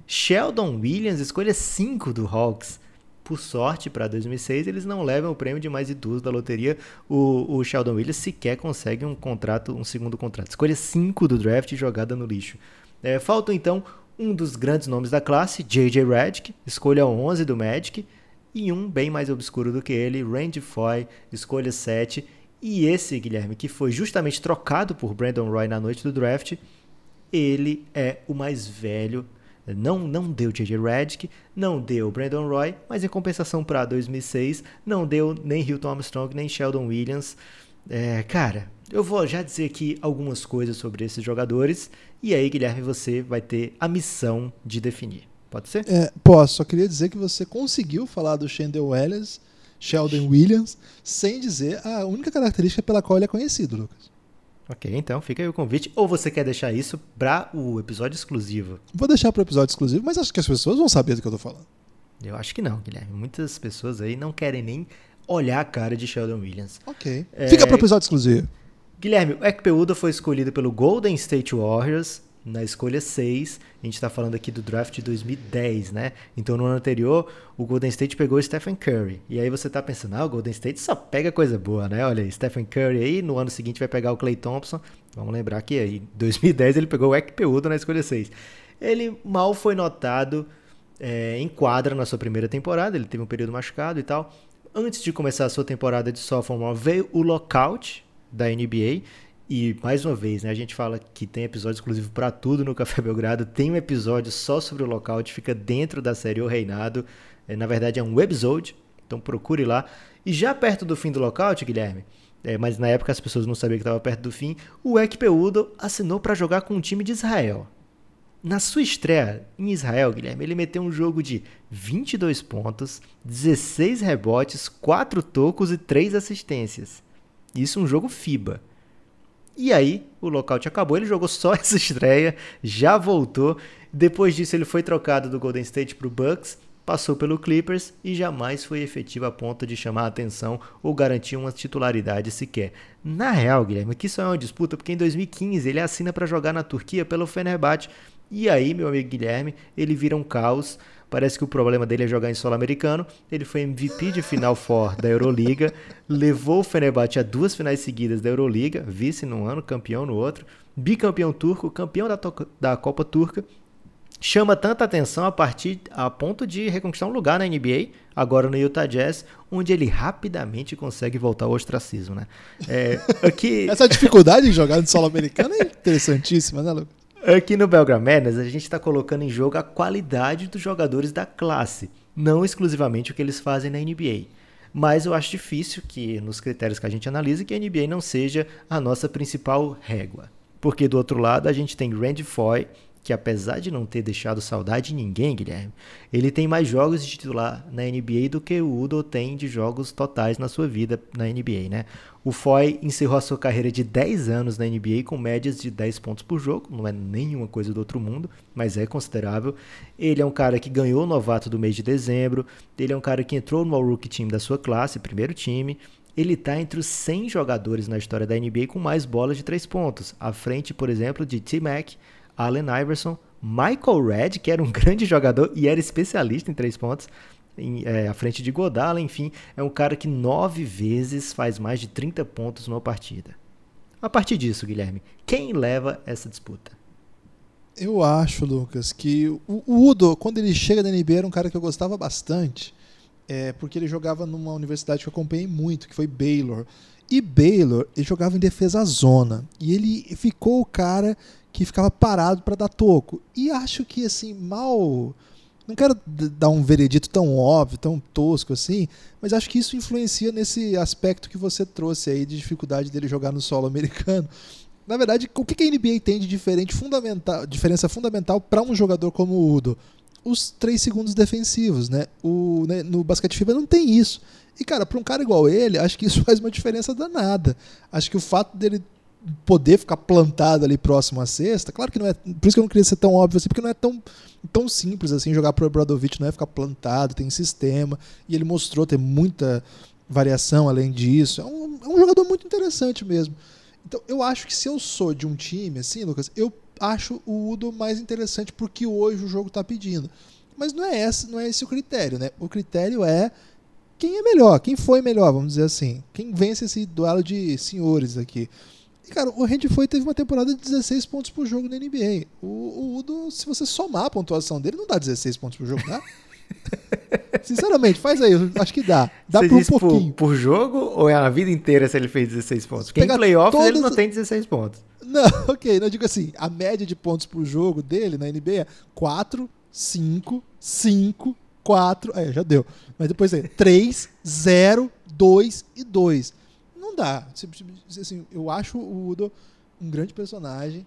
Sheldon Williams, escolha 5 do Hawks. Por sorte, para 2006, eles não levam o prêmio de mais idoso da loteria. O, o Sheldon Williams sequer consegue um contrato, um segundo contrato. Escolha 5 do draft jogada no lixo. É, falta então um dos grandes nomes da classe, J.J. Redick, escolha 11 do Magic, e um bem mais obscuro do que ele, Randy Foy, escolha 7. E esse, Guilherme, que foi justamente trocado por Brandon Roy na noite do draft, ele é o mais velho. Não, não deu J.J. Redick, não deu Brandon Roy, mas em compensação para 2006, não deu nem Hilton Armstrong, nem Sheldon Williams. É, cara, eu vou já dizer aqui algumas coisas sobre esses jogadores, e aí, Guilherme, você vai ter a missão de definir. Pode ser? É, posso, só queria dizer que você conseguiu falar do Shandel Welles, Sheldon Williams, sem dizer a única característica pela qual ele é conhecido, Lucas. Ok, então fica aí o convite. Ou você quer deixar isso para o episódio exclusivo? Vou deixar para o episódio exclusivo, mas acho que as pessoas vão saber do que eu tô falando. Eu acho que não, Guilherme. Muitas pessoas aí não querem nem olhar a cara de Sheldon Williams. Ok. É- Fica para o episódio exclusivo. Guilherme, o Ekpeuda foi escolhido pelo Golden State Warriors na escolha 6. A gente está falando aqui do draft de 2010, né? Então no ano anterior, o Golden State pegou Stephen Curry. E aí você tá pensando, ah, o Golden State só pega coisa boa, né? Olha Stephen Curry aí, no ano seguinte vai pegar o Clay Thompson. Vamos lembrar que aí, em 2010 ele pegou o Ekpeuda na escolha 6. Ele mal foi notado é, em quadra na sua primeira temporada, ele teve um período machucado e tal. Antes de começar a sua temporada de sophomore, veio o lockout da NBA. E mais uma vez, né, a gente fala que tem episódio exclusivo para tudo no Café Belgrado. Tem um episódio só sobre o lockout, fica dentro da série O Reinado. É, na verdade, é um webisode. Então procure lá. E já perto do fim do lockout, Guilherme, é, mas na época as pessoas não sabiam que estava perto do fim, o Ekpe Udo assinou para jogar com um time de Israel. Na sua estreia em Israel, Guilherme, ele meteu um jogo de 22 pontos, 16 rebotes, 4 tocos e 3 assistências. Isso um jogo FIBA. E aí, o lockout acabou, ele jogou só essa estreia, já voltou. Depois disso, ele foi trocado do Golden State para o Bucks, passou pelo Clippers e jamais foi efetivo a ponto de chamar a atenção ou garantir uma titularidade sequer. Na real, Guilherme, aqui só é uma disputa porque em 2015 ele assina para jogar na Turquia pelo Fenerbahçe e aí, meu amigo Guilherme, ele vira um caos. Parece que o problema dele é jogar em solo americano. Ele foi MVP de Final Four da Euroliga, levou o Fenerbahçe a duas finais seguidas da Euroliga, vice num ano, campeão no outro, bicampeão turco, campeão da, da Copa Turca. Chama tanta atenção a partir a ponto de reconquistar um lugar na NBA, agora no Utah Jazz, onde ele rapidamente consegue voltar ao ostracismo, né? É, aqui... Essa dificuldade em jogar no solo americano é interessantíssima, né, Lucas? Aqui no Belgram Madness, a gente está colocando em jogo a qualidade dos jogadores da classe, não exclusivamente o que eles fazem na NBA. Mas eu acho difícil que, nos critérios que a gente analisa, que a NBA não seja a nossa principal régua. Porque do outro lado a gente tem Randy Foy, que apesar de não ter deixado saudade de ninguém, Guilherme, ele tem mais jogos de titular na NBA do que o Udo tem de jogos totais na sua vida na NBA, né? O Foy encerrou a sua carreira de 10 anos na NBA com médias de 10 pontos por jogo, não é nenhuma coisa do outro mundo, mas é considerável. Ele é um cara que ganhou o novato do mês de dezembro, ele é um cara que entrou no All-Rookie Team da sua classe, primeiro time, ele está entre os 100 jogadores na história da NBA com mais bolas de 3 pontos, à frente, por exemplo, de T-Mac, Allen Iverson, Michael Redd, que era um grande jogador e era especialista em três pontos, em, é, à frente de Godala, enfim, é um cara que nove vezes faz mais de 30 pontos numa partida. A partir disso, Guilherme, quem leva essa disputa? Eu acho, Lucas, que o Udo, quando ele chega na NBA, era um cara que eu gostava bastante, é, porque ele jogava numa universidade que eu acompanhei muito, que foi Baylor. E Baylor, ele jogava em defesa zona. E ele ficou o cara que ficava parado para dar toco. E acho que, assim, mal. Não quero dar um veredito tão óbvio, tão tosco assim, mas acho que isso influencia nesse aspecto que você trouxe aí de dificuldade dele jogar no solo americano. Na verdade, o que a NBA tem de diferente, fundamental, diferença fundamental para um jogador como o Udo? Os três segundos defensivos, né? O, né, no basquete FIBA não tem isso. E, cara, para um cara igual ele, acho que isso faz uma diferença danada. Acho que o fato dele poder ficar plantado ali próximo à cesta, claro que não é. Por isso que eu não queria ser tão óbvio assim, porque não é tão, tão simples assim jogar pro Bradovic, não é ficar plantado, tem sistema, e ele mostrou ter muita variação além disso. É um, é um jogador muito interessante mesmo. Então, eu acho que se eu sou de um time, assim, Lucas, eu acho o Udo mais interessante porque hoje o jogo está pedindo. Mas não é, esse, não é esse o critério, né? O critério é quem é melhor, quem foi melhor, vamos dizer assim. Quem vence esse duelo de senhores aqui. Cara, o foi teve uma temporada de 16 pontos por jogo na NBA. O, o Udo, se você somar a pontuação dele, não dá 16 pontos por jogo, dá? Sinceramente, faz aí, acho que dá. Dá por um pouquinho. Por, por, jogo ou é a vida inteira se ele fez 16 pontos? Porque em playoffs todas... ele não tem 16 pontos. Não, ok, não digo assim, a média de pontos por jogo dele na NBA é 4, 5, 5, 4, é, já deu. Mas depois é 3, 0, 2 e 2 não dá. Assim, eu acho o Udo um grande personagem,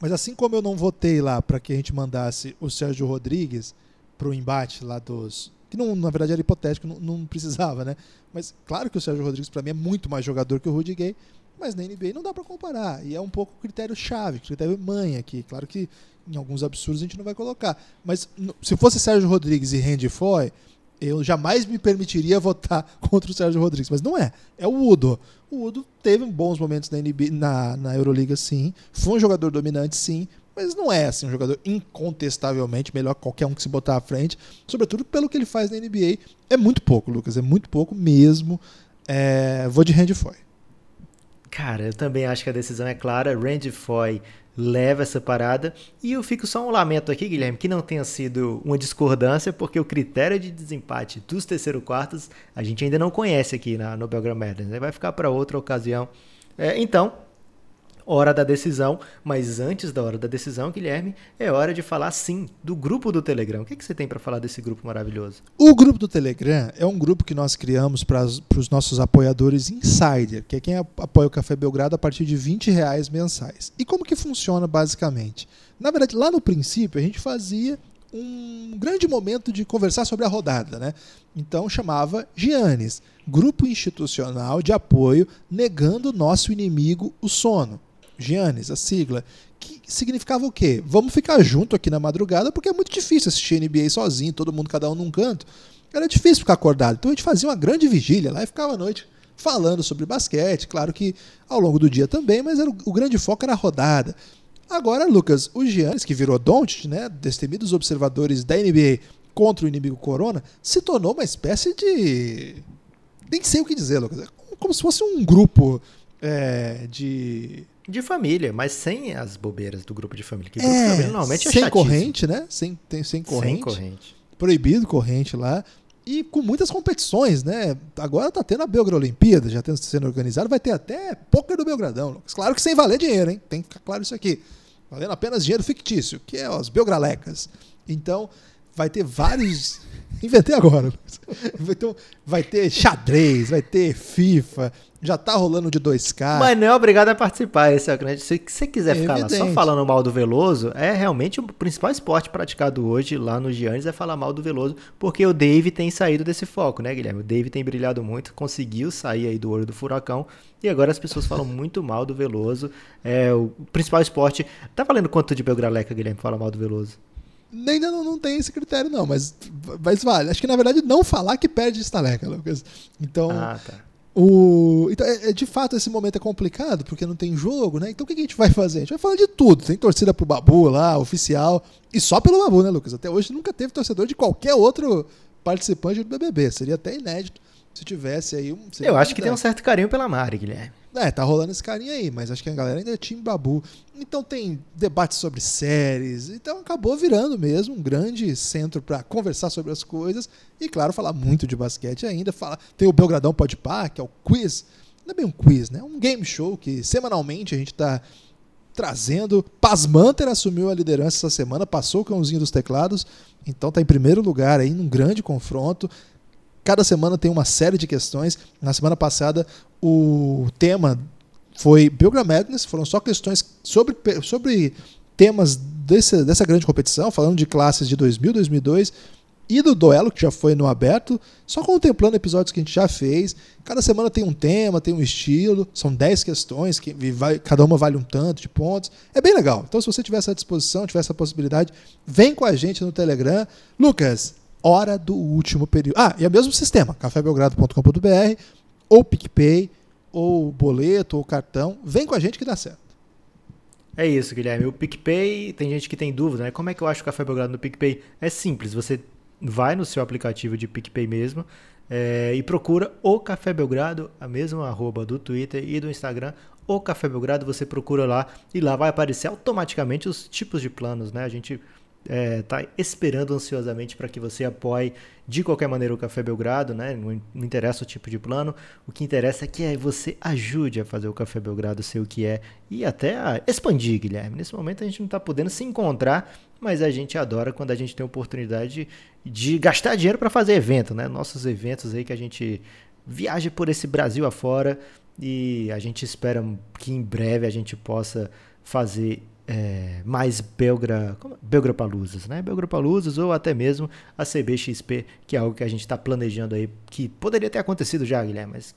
mas assim como eu não votei lá para que a gente mandasse o Sérgio Rodrigues para o embate lá dos. Que não, na verdade era hipotético, não, não precisava, né? Mas claro que o Sérgio Rodrigues para mim é muito mais jogador que o Rudy Gay, mas na NBA não dá para comparar. E é um pouco o critério chave, critério mãe aqui. Claro que em alguns absurdos a gente não vai colocar. Mas se fosse Sérgio Rodrigues e Randy Foy, eu jamais me permitiria votar contra o Sérgio Rodrigues, mas não é. É o Udo. O Udo teve bons momentos na, NBA, na, na Euroliga, sim. Foi um jogador dominante, sim. Mas não é assim, um jogador incontestavelmente melhor que qualquer um que se botar à frente. Sobretudo pelo que ele faz na NBA. É muito pouco, Lucas. É muito pouco mesmo. É, vou de Randy Foy. Cara, eu também acho que a decisão é clara. Randy Foy leva essa parada. E eu fico só um lamento aqui, Guilherme, que não tenha sido uma discordância, porque o critério de desempate dos terceiro quartos a gente ainda não conhece aqui na, no Belgram Madness. Né? Vai ficar para outra ocasião. É, então, hora da decisão. Mas antes da hora da decisão, Guilherme, é hora de falar sim do grupo do Telegram. O que, que você tem para falar desse grupo maravilhoso? O grupo do Telegram é um grupo que nós criamos para os nossos apoiadores insider, que é quem apoia o Café Belgrado a partir de 20 reais mensais. E como que funciona basicamente? Na verdade, lá no princípio, a gente fazia um grande momento de conversar sobre a rodada, né? Então chamava Giannis, Grupo Institucional de Apoio Negando Nosso Inimigo o Sono. Giannis, a sigla, que significava o quê? Vamos ficar junto aqui na madrugada porque é muito difícil assistir NBA sozinho, todo mundo cada um num canto. Era difícil ficar acordado. Então a gente fazia uma grande vigília lá e ficava à noite falando sobre basquete, claro que ao longo do dia também, mas era, o grande foco era a rodada. Agora, Lucas, o Giannis, que virou Doncic, né, destemidos observadores da NBA contra o inimigo Corona, se tornou uma espécie de... Nem sei o que dizer, Lucas. É como se fosse um grupo é, de... De família, mas sem as bobeiras do grupo de família. Que grupo é, de família normalmente é sem chatíssimo. corrente, né? Sem, tem, sem corrente. Sem corrente. Proibido corrente lá e com muitas competições, né? Agora tá tendo a Belgra Olimpíada, já tendo sendo organizado, vai ter até poker do Belgradão. Lucas. Claro que sem valer dinheiro, hein? Tem que ficar claro isso aqui valendo apenas dinheiro fictício, que é as belgralecas. Então, vai ter vários. Inventei agora. Então, vai ter xadrez, vai ter FIFA, já tá rolando de 2K. Mas não é obrigado a participar, esse é o grande. Se você quiser É ficar lá só falando mal do Veloso, é realmente o principal esporte praticado hoje lá no Giannis é falar mal do Veloso, porque o Dave tem saído desse foco, né, Guilherme? O Dave tem brilhado muito, conseguiu sair aí do olho do furacão, e agora as pessoas falam muito mal do Veloso. É o principal esporte. Tá valendo quanto de Belgraleca, Guilherme, fala mal do Veloso? Ainda não, não tem esse critério, não, mas, mas vale. Acho que na verdade não falar que perde estaleca, Lucas. Então. Ah, tá. O... Então, é, é, de fato, esse momento é complicado, porque não tem jogo, né? Então, o que a gente vai fazer? A gente vai falar de tudo. Tem torcida pro Babu lá, oficial. E só pelo Babu, né, Lucas? Até hoje nunca teve torcedor de qualquer outro participante do BBB. Seria até inédito se tivesse aí um. Eu acho que tem um certo carinho pela Mari, Guilherme. É, tá rolando esse carinho aí, mas acho que a galera ainda é time Babu. Então tem debates sobre séries. Então acabou virando mesmo um grande centro para conversar sobre as coisas e, claro, falar muito de basquete ainda. Fala, tem o Belgradão Pode Par, que é o quiz. Não é bem um quiz, né? É um game show que semanalmente a gente tá trazendo. Pasmanter assumiu a liderança essa semana, passou o cãozinho dos teclados, então tá em primeiro lugar aí num grande confronto. Cada semana tem uma série de questões. Na semana passada, o tema foi Belgram Madness, foram só questões sobre, sobre temas desse, dessa grande competição, falando de classes de 2000, 2002 e do duelo, que já foi no aberto, só contemplando episódios que a gente já fez. Cada semana tem um tema, tem um estilo, são 10 questões, que vai, cada uma vale um tanto de pontos. É bem legal. Então, se você tiver essa disposição, tiver essa possibilidade, vem com a gente no Telegram. Lucas, hora do último período. Ah, e é o mesmo sistema, cafébelgrado.com.br, ou PicPay, ou boleto, ou cartão. Vem com a gente que dá certo. É isso, Guilherme. O PicPay, tem gente que tem dúvida, né? Como é que eu acho o Café Belgrado no PicPay? É simples, você vai no seu aplicativo de PicPay mesmo é, e procura o Café Belgrado, a mesma arroba do Twitter e do Instagram, o Café Belgrado, você procura lá e lá vai aparecer automaticamente os tipos de planos, né? A gente é, tá esperando ansiosamente para que você apoie de qualquer maneira o Café Belgrado, né? Não, não interessa o tipo de plano, o que interessa é que você ajude a fazer o Café Belgrado ser o que é e até a expandir, Guilherme. Nesse momento a gente não está podendo se encontrar, mas a gente adora quando a gente tem oportunidade de, de gastar dinheiro para fazer evento, né? Nossos eventos aí que a gente viaja por esse Brasil afora e a gente espera que em breve a gente possa fazer é, mais Belgra, como, Belgra Paluzas, né? Belgra Paluzas ou até mesmo a CBXP, que é algo que a gente está planejando aí, que poderia ter acontecido já, Guilherme, mas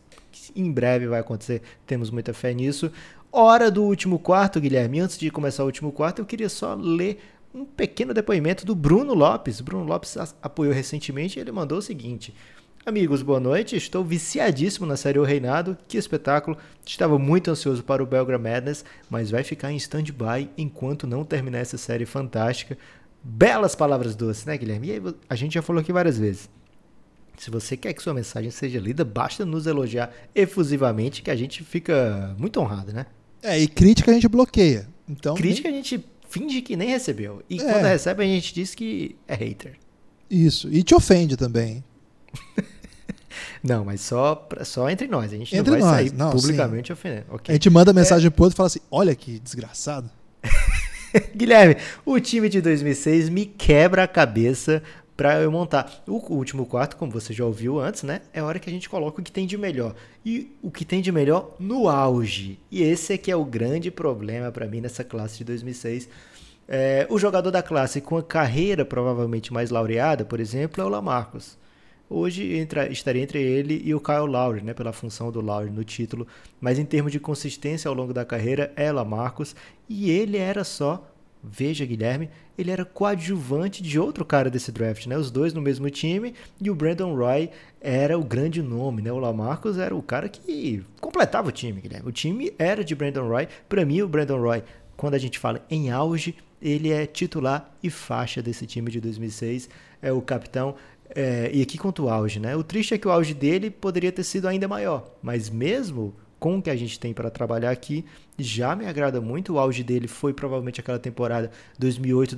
em breve vai acontecer, temos muita fé nisso. Hora do último quarto, Guilherme. Antes de começar o último quarto, eu queria só ler um pequeno depoimento do Bruno Lopes. Bruno Lopes apoiou recentemente e ele mandou o seguinte. Amigos, boa noite. Estou viciadíssimo na série O Reinado. Que espetáculo. Estava muito ansioso para o Belgra Madness, mas vai ficar em stand-by enquanto não terminar essa série fantástica. Belas palavras doces, né, Guilherme? E aí, a gente já falou aqui várias vezes. Se você quer que sua mensagem seja lida, basta nos elogiar efusivamente, que a gente fica muito honrado, né? É, e crítica a gente bloqueia. Então, crítica nem... a gente finge que nem recebeu. E É. quando recebe, a gente diz que é hater. Isso. E te ofende também. Não, mas só, só entre nós. A gente entre não vai nós. sair não, publicamente sim. ofendendo. Okay. A gente manda mensagem é... pro outro e fala assim: olha que desgraçado. Guilherme, o time de 2006 me quebra a cabeça para eu montar. O último quarto, como você já ouviu antes, né? É hora que a gente coloca o que tem de melhor. E o que tem de melhor no auge. E esse é que é o grande problema para mim nessa classe de 2006. É, o jogador da classe com a carreira provavelmente mais laureada, por exemplo, é o Lamarcus. Hoje entra, estaria entre ele e o Kyle Lowry, né, pela função do Lowry no título, mas em termos de consistência ao longo da carreira é Lamarcus e ele era só Veja, Guilherme, ele era coadjuvante de outro cara desse draft, né? Os dois no mesmo time e o Brandon Roy era o grande nome, né? O Lamarcus era o cara que completava o time, Guilherme. O time era de Brandon Roy. Para mim, o Brandon Roy, quando a gente fala em auge, ele é titular e faixa desse time de 2006, é o capitão. É, e aqui quanto ao auge, né? O triste é que o auge dele poderia ter sido ainda maior, mas mesmo com o que a gente tem para trabalhar aqui, já me agrada muito. O auge dele foi provavelmente aquela temporada 2008,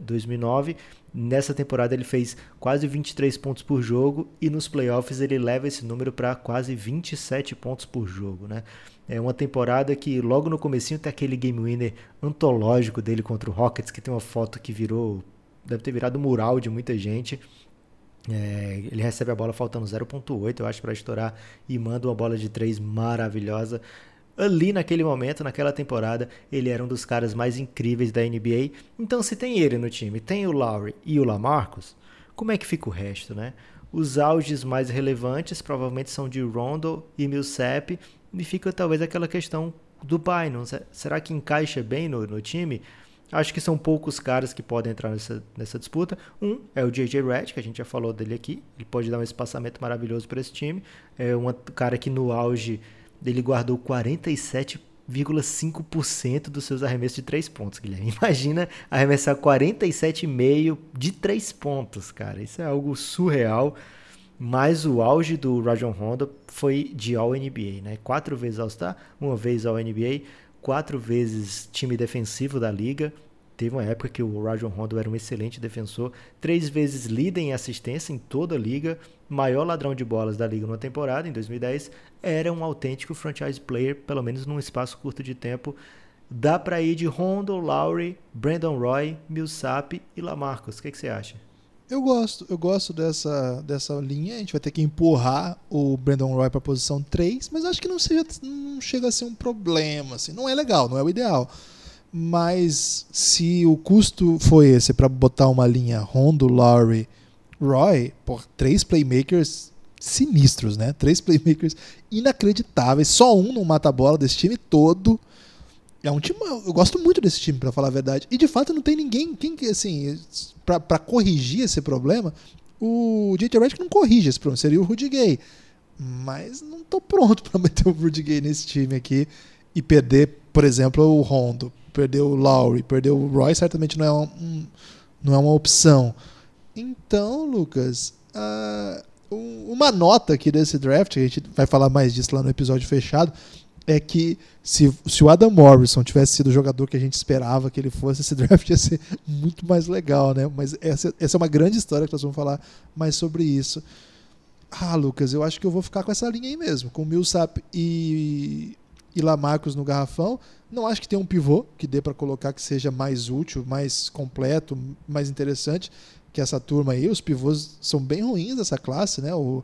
2009. Nessa temporada ele fez quase 23 pontos por jogo e nos playoffs ele leva esse número para quase 27 pontos por jogo, né? É uma temporada que logo no comecinho tem aquele game winner antológico dele contra o Rockets, que tem uma foto que virou, deve ter virado mural de muita gente. É, ele recebe a bola faltando 0.8, eu acho, para estourar e manda uma bola de 3 maravilhosa. Ali naquele momento, naquela temporada, ele era um dos caras mais incríveis da NBA. Então, se tem ele no time, tem o Lowry e o Lamarcus, como é que fica o resto, né? Os auges mais relevantes provavelmente são de Rondo e Millsap, e fica talvez aquela questão do Bynum. Será que encaixa bem no, no time? Acho que são poucos caras que podem entrar nessa, nessa disputa. Um é o JJ Redd, que a gente já falou dele aqui. Ele pode dar um espaçamento maravilhoso para esse time. É um cara que no auge ele guardou 47,5% dos seus arremessos de 3 pontos, Guilherme. Imagina arremessar 47,5% de 3 pontos, cara. Isso é algo surreal. Mas o auge do Rajon Rondo foi de All-NBA, né? Quatro vezes All-Star, uma vez All-NBA, quatro vezes time defensivo da liga. Teve uma época que o Rajon Rondo era um excelente defensor, três vezes líder em assistência em toda a liga, maior ladrão de bolas da liga numa temporada, em 2010, era um autêntico franchise player, pelo menos num espaço curto de tempo. Dá para ir de Rondo, Lowry, Brandon Roy, Millsap e Lamarcus. O que, que você acha? Eu gosto, eu gosto dessa, dessa linha. A gente vai ter que empurrar o Brandon Roy para a posição 3, mas acho que não, seja, não chega a ser um problema. Assim. Não é legal, não é o ideal. Mas se o custo foi esse para botar uma linha Rondo, Lowry, Roy, por três playmakers sinistros, né? Três playmakers inacreditáveis. Só um não mata a bola desse time todo. É um time. Eu gosto muito desse time, para falar a verdade. E de fato não tem ninguém. Quem que, assim, para corrigir esse problema, o JJ Redick não corrige esse problema. Seria o Rudy Gay. Mas não tô pronto para meter o Rudy Gay nesse time aqui e perder, por exemplo, o Rondo perdeu o Lowry, perdeu o Roy, certamente não é, um, não é uma opção. Então, Lucas, uh, uma nota aqui desse draft, a gente vai falar mais disso lá no episódio fechado, é que se, se o Adam Morrison tivesse sido o jogador que a gente esperava que ele fosse, esse draft ia ser muito mais legal, né? Mas essa, essa é uma grande história que nós vamos falar mais sobre isso. Ah, Lucas, eu acho que eu vou ficar com essa linha aí mesmo, com Millsap e, e Lamarcus no garrafão. Não acho que tenha um pivô que dê para colocar que seja mais útil, mais completo, mais interessante que essa turma aí. Os pivôs são bem ruins dessa classe, né? O,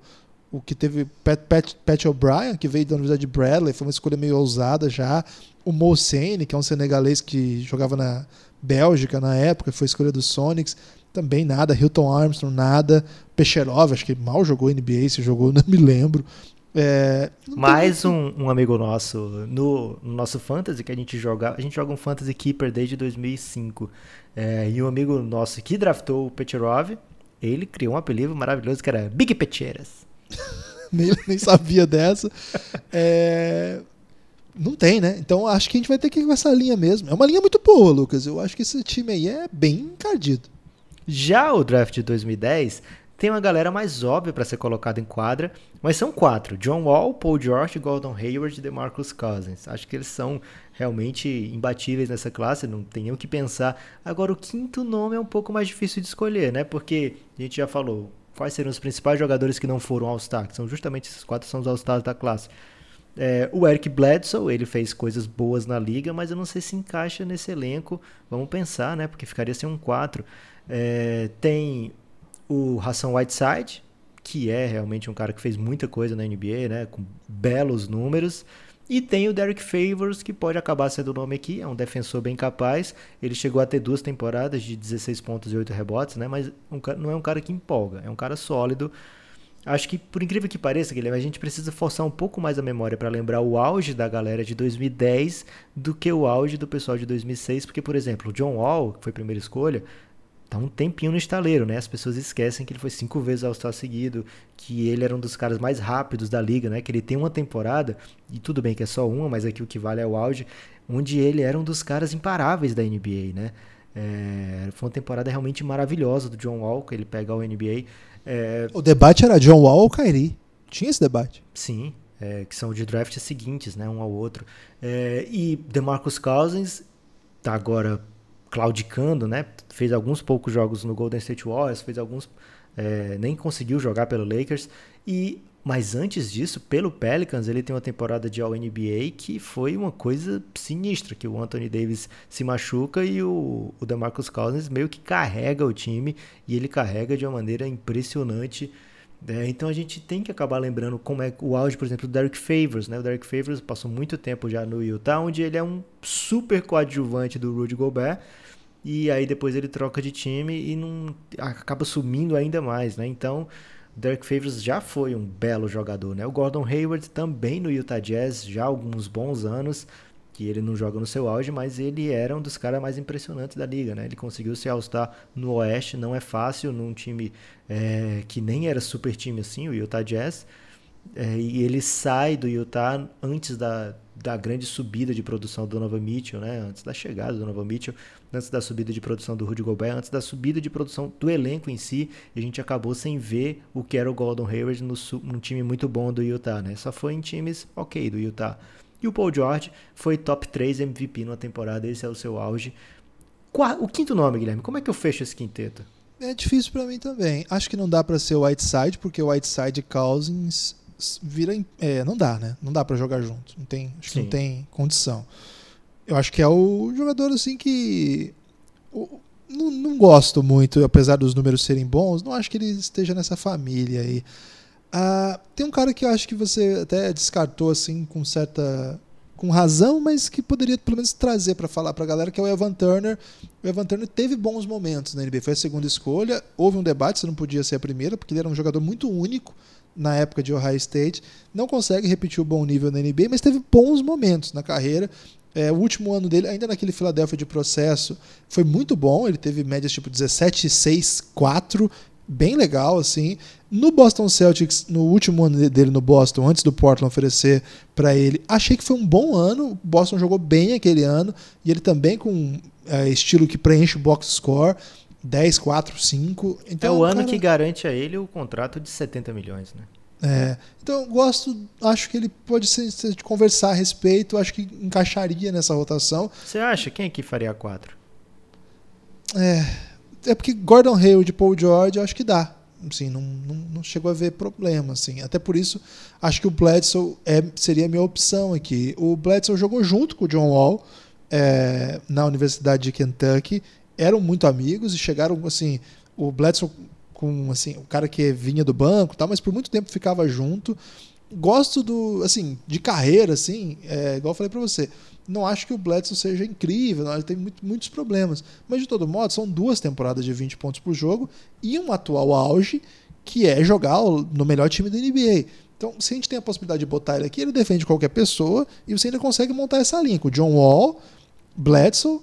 o que teve Pat, Pat, Pat O'Brien, que veio da Universidade de Bradley, foi uma escolha meio ousada já. O Mo Sene, que é um senegalês que jogava na Bélgica na época, foi escolha do Sonics, também nada. Hilton Armstrong, nada. Pechelov, acho que mal jogou NBA, se jogou, não me lembro. É, Mais um, um, amigo nosso no, no, nosso Fantasy, que a gente joga. A gente joga um Fantasy Keeper desde 2005. É, e um amigo nosso que draftou o Pecherov, ele criou um apelido maravilhoso que era Big Pecheras. nem, nem sabia dessa. É, não tem, né? Então acho que a gente vai ter que ir com essa linha mesmo. É uma linha muito boa, Lucas. Eu acho que esse time aí é bem encardido. Já o draft de 2010 tem uma galera mais óbvia para ser colocada em quadra, mas são quatro: John Wall, Paul George, Gordon Hayward e DeMarcus Cousins. Acho que eles são realmente imbatíveis nessa classe, não tem nem o que pensar. Agora, o quinto nome é um pouco mais difícil de escolher, né? Porque a gente já falou, quais seriam os principais jogadores que não foram All-Star, que são justamente esses quatro são os All-Stars da classe. É, o Eric Bledsoe, ele fez coisas boas na liga, mas eu não sei se encaixa nesse elenco. Vamos pensar, né? Porque ficaria sem um 4. É, tem o Hassan Whiteside, que é realmente um cara que fez muita coisa na NBA, né? Com belos números. E tem o Derek Favors, que pode acabar sendo o nome aqui, é um defensor bem capaz. Ele chegou a ter duas temporadas de 16 pontos e 8 rebotes, né? Mas um, não é um cara que empolga, é um cara sólido. Acho que, por incrível que pareça, Guilherme, a gente precisa forçar um pouco mais a memória para lembrar o auge da galera de 2010 do que o auge do pessoal de 2006, porque, por exemplo, o John Wall, que foi a primeira escolha, tá um tempinho no estaleiro, né? As pessoas esquecem que ele foi cinco vezes ao Star seguido, que ele era um dos caras mais rápidos da liga, né? Que ele tem uma temporada, e tudo bem que é só uma, mas aqui o que vale é o auge, onde ele era um dos caras imparáveis da NBA, né? É, foi uma temporada realmente maravilhosa do John Wall, que ele pega o NBA. É... O debate era John Wall ou Kyrie? Tinha esse debate? Sim, é, que são de drafts seguintes, né? Um ao outro. É, e DeMarcus Cousins tá agora claudicando, né? Fez alguns poucos jogos no Golden State Warriors, fez alguns é, nem conseguiu jogar pelo Lakers e mas antes disso, pelo Pelicans, ele tem uma temporada de All-NBA que foi uma coisa sinistra, que o Anthony Davis se machuca e o, o DeMarcus Cousins meio que carrega o time e ele carrega de uma maneira impressionante. É, então a gente tem que acabar lembrando como é o auge, por exemplo, do Derek Favors. Né? O Derek Favors passou muito tempo já no Utah, onde ele é um super coadjuvante do Rudy Gobert, e aí depois ele troca de time e não acaba sumindo ainda mais, né? Então, o Derek Favors já foi um belo jogador, né? O Gordon Hayward também no Utah Jazz já há alguns bons anos que ele não joga no seu auge, mas ele era um dos caras mais impressionantes da liga, né? Ele conseguiu se All-Star no Oeste, não é fácil num time é, que nem era super time assim, o Utah Jazz. É, e ele sai do Utah antes da, da grande subida de produção do Donovan Mitchell, né? antes da chegada do Donovan Mitchell, antes da subida de produção do Rudy Gobert, antes da subida de produção do elenco em si, a gente acabou sem ver o que era o Gordon Hayward no, num time muito bom do Utah, né? Só foi em times ok do Utah. E o Paul George foi top 3 MVP numa temporada, esse é o seu auge. O quinto nome, Guilherme, como é que eu fecho esse quinteto? É difícil para mim também. Acho que não dá para ser o Whiteside, porque o Whiteside e Cousins vira. É, não dá, né? Não dá para jogar junto. Não tem, acho que não tem condição. Eu acho que é o jogador assim que. O, não, não gosto muito, apesar dos números serem bons, não acho que ele esteja nessa família aí. Ah, tem um cara que eu acho que você até descartou assim com certa com razão, mas que poderia pelo menos trazer para falar para a galera que é o Evan Turner. O Evan Turner teve bons momentos na NBA, foi a segunda escolha. Houve um debate se não podia ser a primeira, porque ele era um jogador muito único na época de Ohio State. Não consegue repetir o bom nível na NBA, mas teve bons momentos na carreira. É, o último ano dele, ainda naquele Philadelphia de processo, foi muito bom. Ele teve médias tipo 17, 6, 4, bem legal assim. No Boston Celtics, no último ano dele no Boston, antes do Portland oferecer para ele, achei que foi um bom ano. O Boston jogou bem aquele ano e ele também com é, estilo que preenche o box score. 10, 4, 5. Então, é o ano cara... que garante a ele o contrato de 70 milhões, né? É, então gosto, acho que ele pode ser, de conversar a respeito, acho que encaixaria nessa rotação. Você acha quem aqui faria 4? É, é porque Gordon Hayward e Paul George acho que dá. Assim, não, não, não, chegou a ver problema. Assim. Até por isso, acho que o Bledsoe é, seria a minha opção aqui. O Bledsoe jogou junto com o John Wall é, na Universidade de Kentucky eram muito amigos e chegaram assim, o Bledsoe com assim, o cara que vinha do banco, tal, mas por muito tempo ficava junto. Gosto do, assim, de carreira assim, é, igual eu falei para você. Não acho que o Bledsoe seja incrível, não, ele tem muito, muitos problemas, mas de todo modo são duas temporadas de 20 pontos por jogo e um atual auge que é jogar no melhor time da NBA. Então, se a gente tem a possibilidade de botar ele aqui, ele defende qualquer pessoa e você ainda consegue montar essa linha com John Wall, Bledsoe,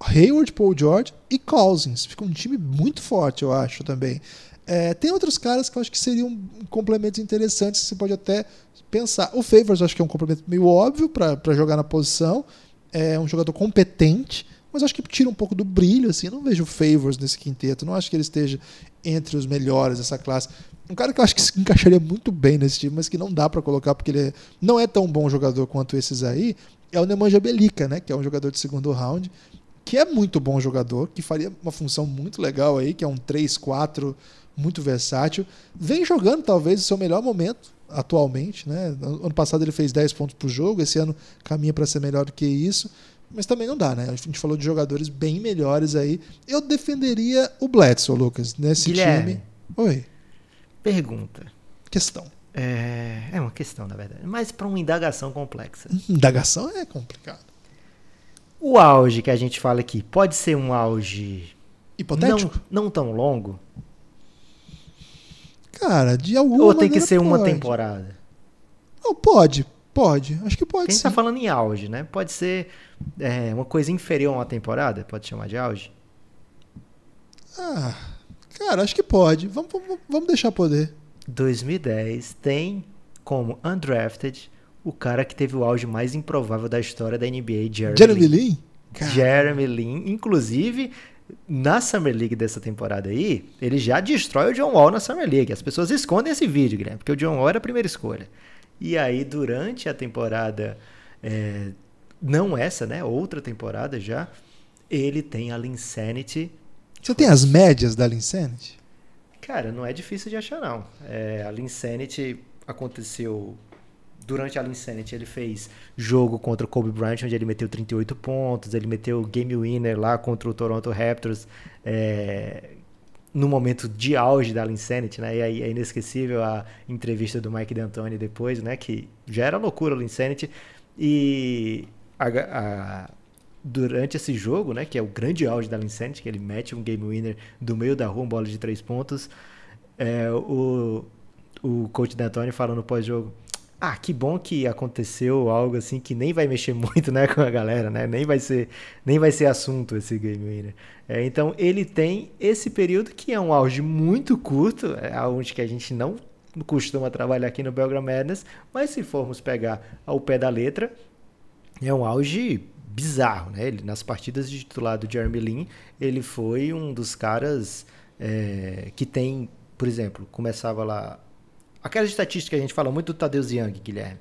Hayward, Paul George e Cousins. Fica um time muito forte, eu acho também. É, tem outros caras que eu acho que seriam complementos interessantes que você pode até pensar. O Favors eu acho que é um complemento meio óbvio para jogar na posição. É um jogador competente, mas acho que tira um pouco do brilho. Assim. Eu não vejo Favors nesse quinteto. Não acho que ele esteja entre os melhores dessa classe. Um cara que eu acho que se encaixaria muito bem nesse time, mas que não dá para colocar porque ele é, não é tão bom jogador quanto esses aí, é o Nemanja Belica, né? que é um jogador de segundo round que é muito bom jogador, que faria uma função muito legal aí, que é um 3-4 muito versátil. Vem jogando talvez o seu melhor momento atualmente, né? Ano passado ele fez 10 pontos por jogo, esse ano caminha para ser melhor do que isso. Mas também não dá, né? A gente falou de jogadores bem melhores aí. Eu defenderia o Bledsoe, Lucas, nesse Guilherme, time. Oi. Pergunta. Questão. É, é uma questão, na verdade. Mas para uma indagação complexa. Indagação é complicado. O auge que a gente fala aqui pode ser um auge Hipotético? não, não tão longo? Cara, de alguma Ou tem que ser uma pode. temporada? Não, pode, pode. Acho que pode Quem sim. está falando em auge, né? Pode ser é, uma coisa inferior a uma temporada, pode chamar de auge. Ah, cara, acho que pode. Vamos, vamos, vamos deixar poder. 2010 tem como undrafted o cara que teve o auge mais improvável da história da NBA, Jeremy, Jeremy Lin. Lin? Jeremy Lin, inclusive na Summer League dessa temporada aí, ele já destrói o John Wall na Summer League. As pessoas escondem esse vídeo, Guilherme, porque o John Wall era a primeira escolha. E aí, durante a temporada, é, não essa, né? Outra temporada já, ele tem a Linsanity. Você tem as médias da Linsanity? Cara, não é difícil de achar, não. É, a Linsanity aconteceu durante a Linsanity ele fez jogo contra o Kobe Bryant, onde ele meteu 38 pontos, ele meteu game winner lá contra o Toronto Raptors, é, no momento de auge da Linsanity, né? E aí é inesquecível a entrevista do Mike D'Antoni depois, né? Que já era loucura a Linsanity. E a, a, durante esse jogo, né? Que é o grande auge da Linsanity, que ele mete um game winner do meio da rua, uma bola de três pontos. É, o, o coach D'Antoni falando pós-jogo, ah, que bom que aconteceu algo assim que nem vai mexer muito, né, com a galera, né? Nem vai ser, nem vai ser assunto esse game winner. É, então ele tem esse período que é um auge muito curto, é onde que a gente não costuma trabalhar aqui no Belgram Madness, mas se formos pegar ao pé da letra, é um auge bizarro, né? Ele, nas partidas de titular do Jeremy Lin, ele foi um dos caras é, que tem, por exemplo, começava lá Aquelas estatísticas que a gente fala muito do Tadeusz Young, Guilherme,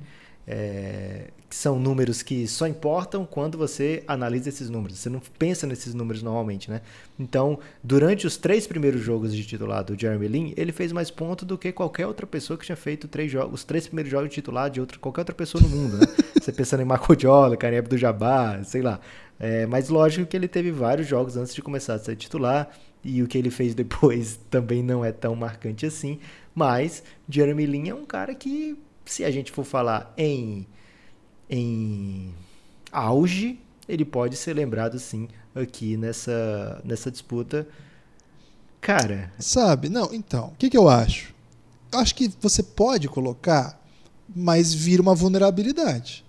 é, que são números que só importam quando você analisa esses números. Você não pensa nesses números normalmente, né? Então, durante os três primeiros jogos de titular do Jeremy Lin, ele fez mais pontos do que qualquer outra pessoa que tinha feito três jogos, os três primeiros jogos de titular de outra, qualquer outra pessoa no mundo, né? você pensando em Marco Jola, Kareem Abdul-Jabbar, sei lá. É, mas lógico que ele teve vários jogos antes de começar a ser titular e o que ele fez depois também não é tão marcante assim. Mas Jeremy Lin é um cara que, se a gente for falar em, em auge, ele pode ser lembrado sim aqui nessa, nessa disputa. Cara. Sabe? Não, então, o que, que eu acho? Eu acho que você pode colocar, mas vira uma vulnerabilidade.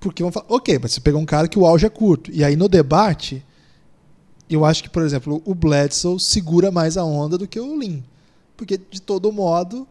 Porque vão falar, ok, mas você pegou um cara que o auge é curto. E aí no debate, eu acho que, por exemplo, o Bledsoe segura mais a onda do que o Lin. Porque, de todo modo,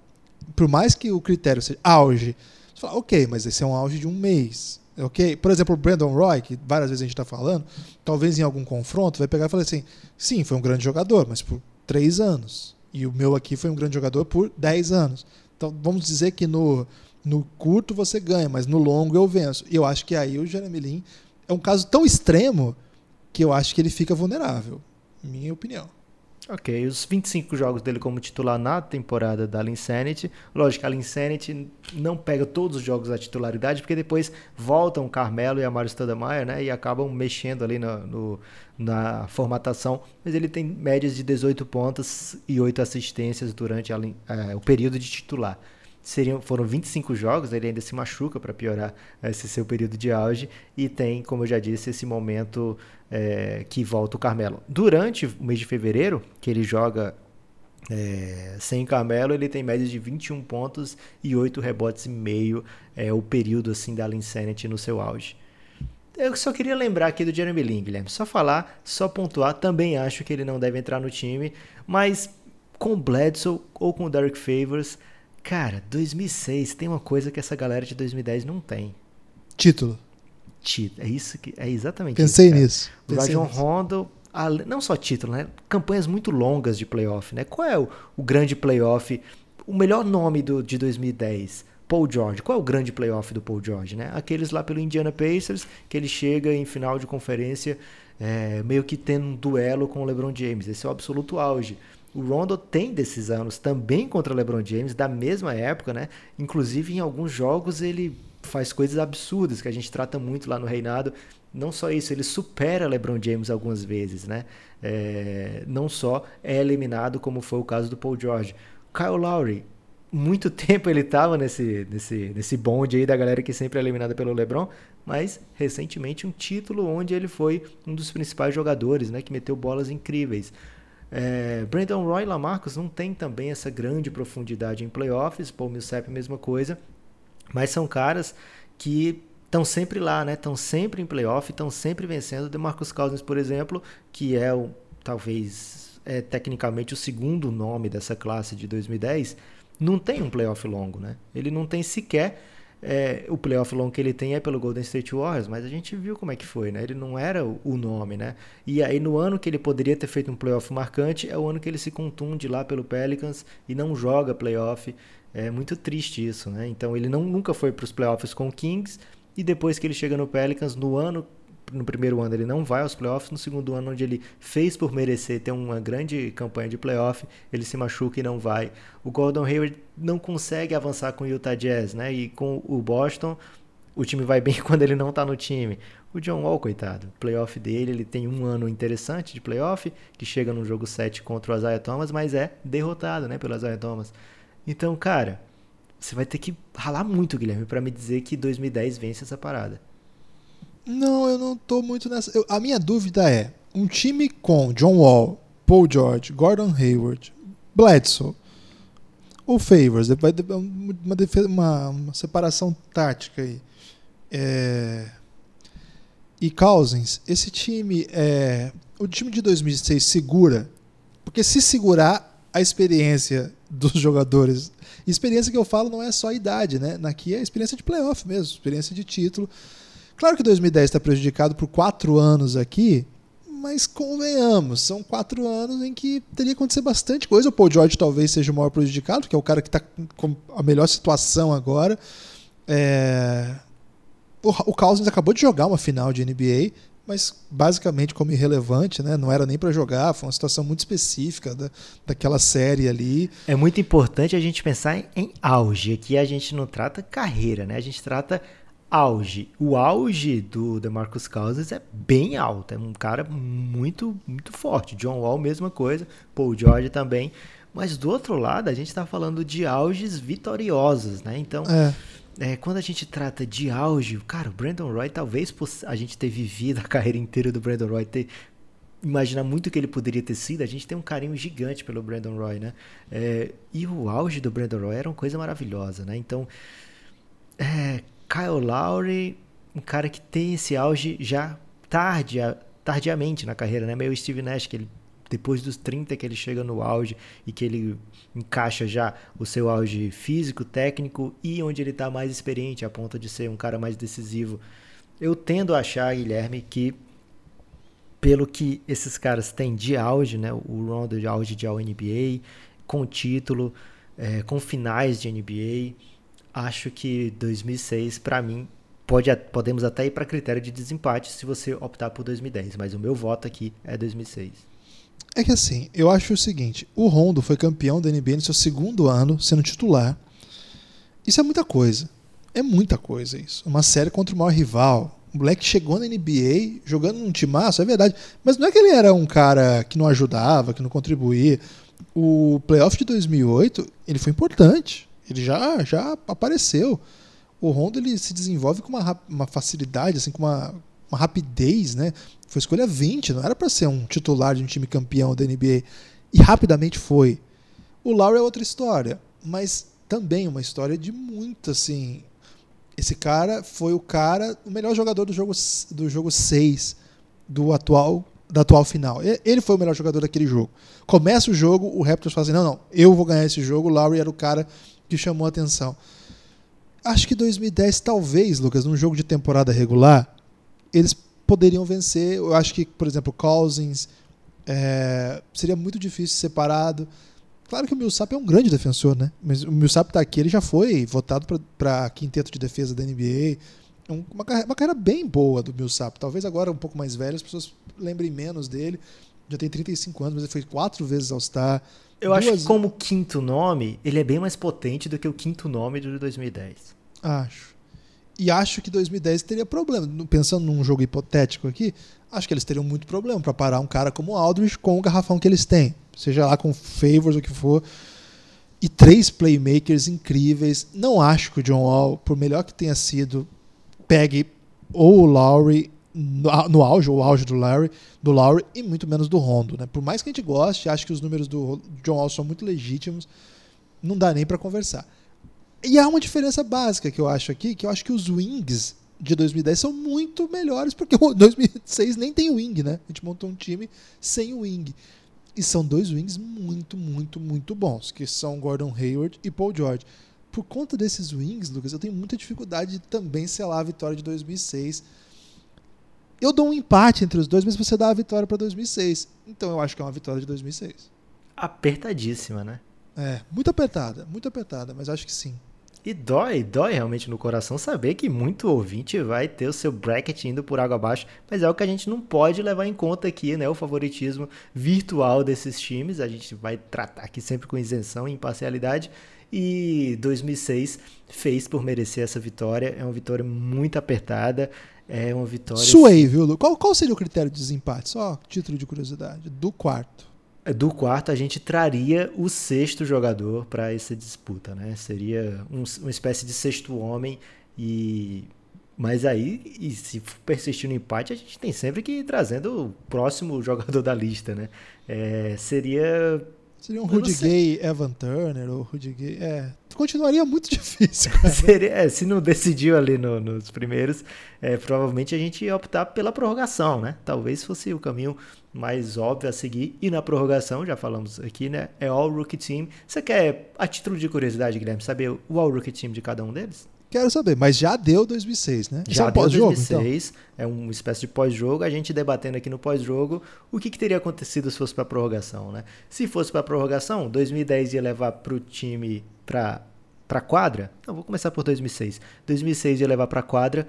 por mais que o critério seja auge, você fala, ok, mas esse é um auge de um mês. Ok? Por exemplo, o Brandon Roy, que várias vezes a gente está falando, talvez em algum confronto, vai pegar e falar assim: sim, foi um grande jogador, mas por três anos. E o meu aqui foi um grande jogador por dez anos. Então, vamos dizer que no, no curto você ganha, mas no longo eu venço. E eu acho que aí o Jeremy Lin é um caso tão extremo que eu acho que ele fica vulnerável. Minha opinião. Ok, os 25 jogos dele como titular na temporada da Linsanity. Lógico, a Linsanity não pega todos os jogos da titularidade, porque depois voltam o Carmelo e a Mário Stoudemire, né? E acabam mexendo ali no, no, na formatação. Mas ele tem médias de 18 pontos e 8 assistências durante a, é, o período de titular seriam, foram 25 jogos, ele ainda se machuca para piorar esse seu período de auge e tem, como eu já disse, esse momento é, que volta o Carmelo. Durante o mês de fevereiro, que ele joga é, sem Carmelo, ele tem média de 21 pontos e 8 rebotes e meio, é o período assim da Linsanity no seu auge. Eu só queria lembrar aqui do Jeremy Lin, Guilherme. Só falar, só pontuar. Também acho que ele não deve entrar no time, mas com Bledsoe ou com Derek Favors, Cara, 2006 tem uma coisa que essa galera de 2010 não tem. Título. Título. É isso que é exatamente Pensei isso. nisso. O Rajon Rondo, não só título, né? Campanhas muito longas de playoff, né? Qual é o, o grande playoff? O melhor nome do, de 2010? Paul George. Qual é o grande playoff do Paul George, né? Aqueles lá pelo Indiana Pacers, que ele chega em final de conferência é, meio que tendo um duelo com o LeBron James. Esse é o absoluto auge. O Rondo tem desses anos também contra LeBron James, da mesma época, né? Inclusive, em alguns jogos, ele faz coisas absurdas que a gente trata muito lá no Reinado. Não só isso, ele supera LeBron James algumas vezes, né? É, não só é eliminado, como foi o caso do Paul George. Kyle Lowry, muito tempo ele estava nesse, nesse, nesse bonde aí da galera que sempre é eliminada pelo LeBron, mas recentemente um título onde ele foi um dos principais jogadores, né? Que meteu bolas incríveis. É, Brandon Roy e Lamarcus não tem também essa grande profundidade em playoffs, Paul Millsap mesma coisa, mas são caras que estão sempre lá, né? Estão sempre em playoff, estão sempre vencendo. DeMarcus Cousins, por exemplo, que é o talvez é tecnicamente o segundo nome dessa classe de 2010, não tem um playoff longo, né? Ele não tem sequer é, o playoff long que ele tem é pelo Golden State Warriors, mas a gente viu como é que foi, né? Ele não era o nome, né? E aí no ano que ele poderia ter feito um playoff marcante é o ano que ele se contunde lá pelo Pelicans e não joga playoff. É muito triste isso, né? Então ele não, nunca foi para os playoffs com o Kings e depois que ele chega no Pelicans, no ano no primeiro ano ele não vai aos playoffs, no segundo ano onde ele fez por merecer ter uma grande campanha de playoff, ele se machuca e não vai. O Gordon Hayward não consegue avançar com o Utah Jazz, né? E com o Boston, o time vai bem quando ele não está no time. O John Wall, coitado, playoff dele, ele tem um ano interessante de playoff, que chega no jogo 7 contra o Isaiah Thomas, mas é derrotado, né, pelo Isaiah Thomas. Então, cara, você vai ter que ralar muito, Guilherme, para me dizer que 2010 vence essa parada. Não, eu não tô muito nessa. Eu, a minha dúvida é: um time com John Wall, Paul George, Gordon Hayward, Bledsoe ou Favors, vai uma, defesa, uma, uma separação tática aí. É, e Cousins, esse time é o time de 2006 segura, porque se segurar a experiência dos jogadores, experiência que eu falo não é só a idade, né? Aqui é a experiência de playoff mesmo, experiência de título. Claro que 2010 está prejudicado por quatro anos aqui, mas convenhamos, são quatro anos em que teria que acontecer bastante coisa. O Paul George talvez seja o maior prejudicado, que é o cara que está com a melhor situação agora. É... O, o Cousins acabou de jogar uma final de NBA, mas basicamente como irrelevante, né? Não era nem para jogar, foi uma situação muito específica da, daquela série ali. É muito importante a gente pensar em, em auge. Aqui a gente não trata carreira, né? A gente trata auge. O auge do DeMarcus Cousins é bem alto, é um cara muito, muito forte. John Wall, mesma coisa, Paul George também. Mas do outro lado, a gente está falando de auges vitoriosos, né? Então, é. É, quando a gente trata de auge, cara, o Brandon Roy, talvez a gente ter vivido a carreira inteira do Brandon Roy, ter imaginar muito o que ele poderia ter sido, a gente tem um carinho gigante pelo Brandon Roy, né? É, e o auge do Brandon Roy era uma coisa maravilhosa, né? Então, é, Kyle Lowry, um cara que tem esse auge já tarde, tardiamente na carreira, né? Meio Steve Nash, que ele depois dos 30 que ele chega no auge e que ele encaixa já o seu auge físico, técnico e onde ele está mais experiente a ponto de ser um cara mais decisivo. Eu tendo a achar, Guilherme, que pelo que esses caras têm de auge, né? O Rondo de auge de All-NBA, com título, é, com finais de NBA, acho que 2006, para mim, pode, podemos até ir para critério de desempate se você optar por 2010, mas o meu voto aqui é 2006. É que assim, eu acho o seguinte: o Rondo foi campeão da NBA no seu segundo ano, sendo titular. Isso é muita coisa. É muita coisa isso. Uma série contra o maior rival. O moleque chegou na NBA jogando num timaço, é verdade. Mas não é que ele era um cara que não ajudava, que não contribuía. O playoff de 2008, ele foi importante. Ele já, já apareceu. O Rondo ele se desenvolve com uma, uma facilidade, assim, com uma, uma rapidez, né? Foi escolha 20, não era para ser um titular de um time campeão da NBA. E rapidamente foi. O Lowry é outra história, mas também uma história de muito, assim. Esse cara foi o cara, o melhor jogador do jogo do jogo 6 do atual da atual final. Ele foi o melhor jogador daquele jogo. Começa o jogo, o Raptors fala assim: não, não, eu vou ganhar esse jogo. O Lowry era o cara que chamou a atenção. Acho que 2010, talvez, Lucas, num jogo de temporada regular, eles poderiam vencer. Eu acho que, por exemplo, Cousins é, seria muito difícil separado. Claro que o Millsap é um grande defensor, né? Mas o Millsap está aqui, ele já foi votado para quinteto de defesa da NBA. um- uma, uma carreira bem boa do Millsap. Talvez agora um pouco mais velho, as pessoas lembrem menos dele. Já tem 35 anos, mas ele foi quatro vezes All-Star. Eu acho Duas- que como quinto nome, ele é bem mais potente do que o quinto nome de 2010. Acho. E acho que 2010 teria problema. Pensando num jogo hipotético aqui, acho que eles teriam muito problema para parar um cara como o Aldridge com o garrafão que eles têm. Seja lá com favors ou o que for. E três playmakers incríveis. Não acho que o John Wall, por melhor que tenha sido, pegue ou o Lowry no, no auge, ou auge do Larry, do Lowry, e muito menos do Rondo. Né? Por mais que a gente goste, acho que os números do John Wall são muito legítimos. Não dá nem para conversar. E há uma diferença básica que eu acho aqui, que eu acho que os wings de 2010 são muito melhores, porque o 2006 nem tem wing, né? A gente montou um time sem wing. E são dois wings muito, muito, muito bons, que são Gordon Hayward e Paul George. Por conta desses wings, Lucas, eu tenho muita dificuldade de também selar a vitória de 2006. Eu dou um empate entre os dois, mas você dá a vitória para 2006. Então eu acho que é uma vitória de 2006. Apertadíssima, né? É, muito apertada, muito apertada, mas acho que sim. E dói, dói realmente no coração saber que muito ouvinte vai ter o seu bracket indo por água abaixo, mas é o que a gente não pode levar em conta aqui, né? O favoritismo virtual desses times. A gente vai tratar aqui sempre com isenção e imparcialidade. E 2006 fez por merecer essa vitória. É uma vitória muito apertada. É uma vitória. Suei, viu, Lu? Qual, qual seria o critério de desempate? Só título de curiosidade. Do quarto. Do quarto, a gente traria o sexto jogador para essa disputa, né? Seria um- uma espécie de sexto homem e mas aí, e se persistir no empate, a gente tem sempre que ir trazendo o próximo jogador da lista, né? É, seria Seria um Rudy. Gay, Evan Turner ou Rudy Gay. É, continuaria muito difícil. Seria- é, se não decidiu ali no- nos primeiros, é, provavelmente a gente ia optar pela prorrogação, né? Talvez fosse o caminho mais óbvio a seguir. E na prorrogação, já falamos aqui, né? É All Rookie Team. Você quer, a título de curiosidade, Guilherme, saber o All Rookie Team de cada um deles? Quero saber, mas já deu 2006, né? Isso Já é um deu pós-jogo, então. 2006, é uma espécie de pós-jogo, a gente debatendo aqui no pós-jogo o que, que teria acontecido se fosse para prorrogação, né? Se fosse para prorrogação, 2010 ia levar para o time para para quadra. Não, vou começar por 2006. 2006 ia levar para quadra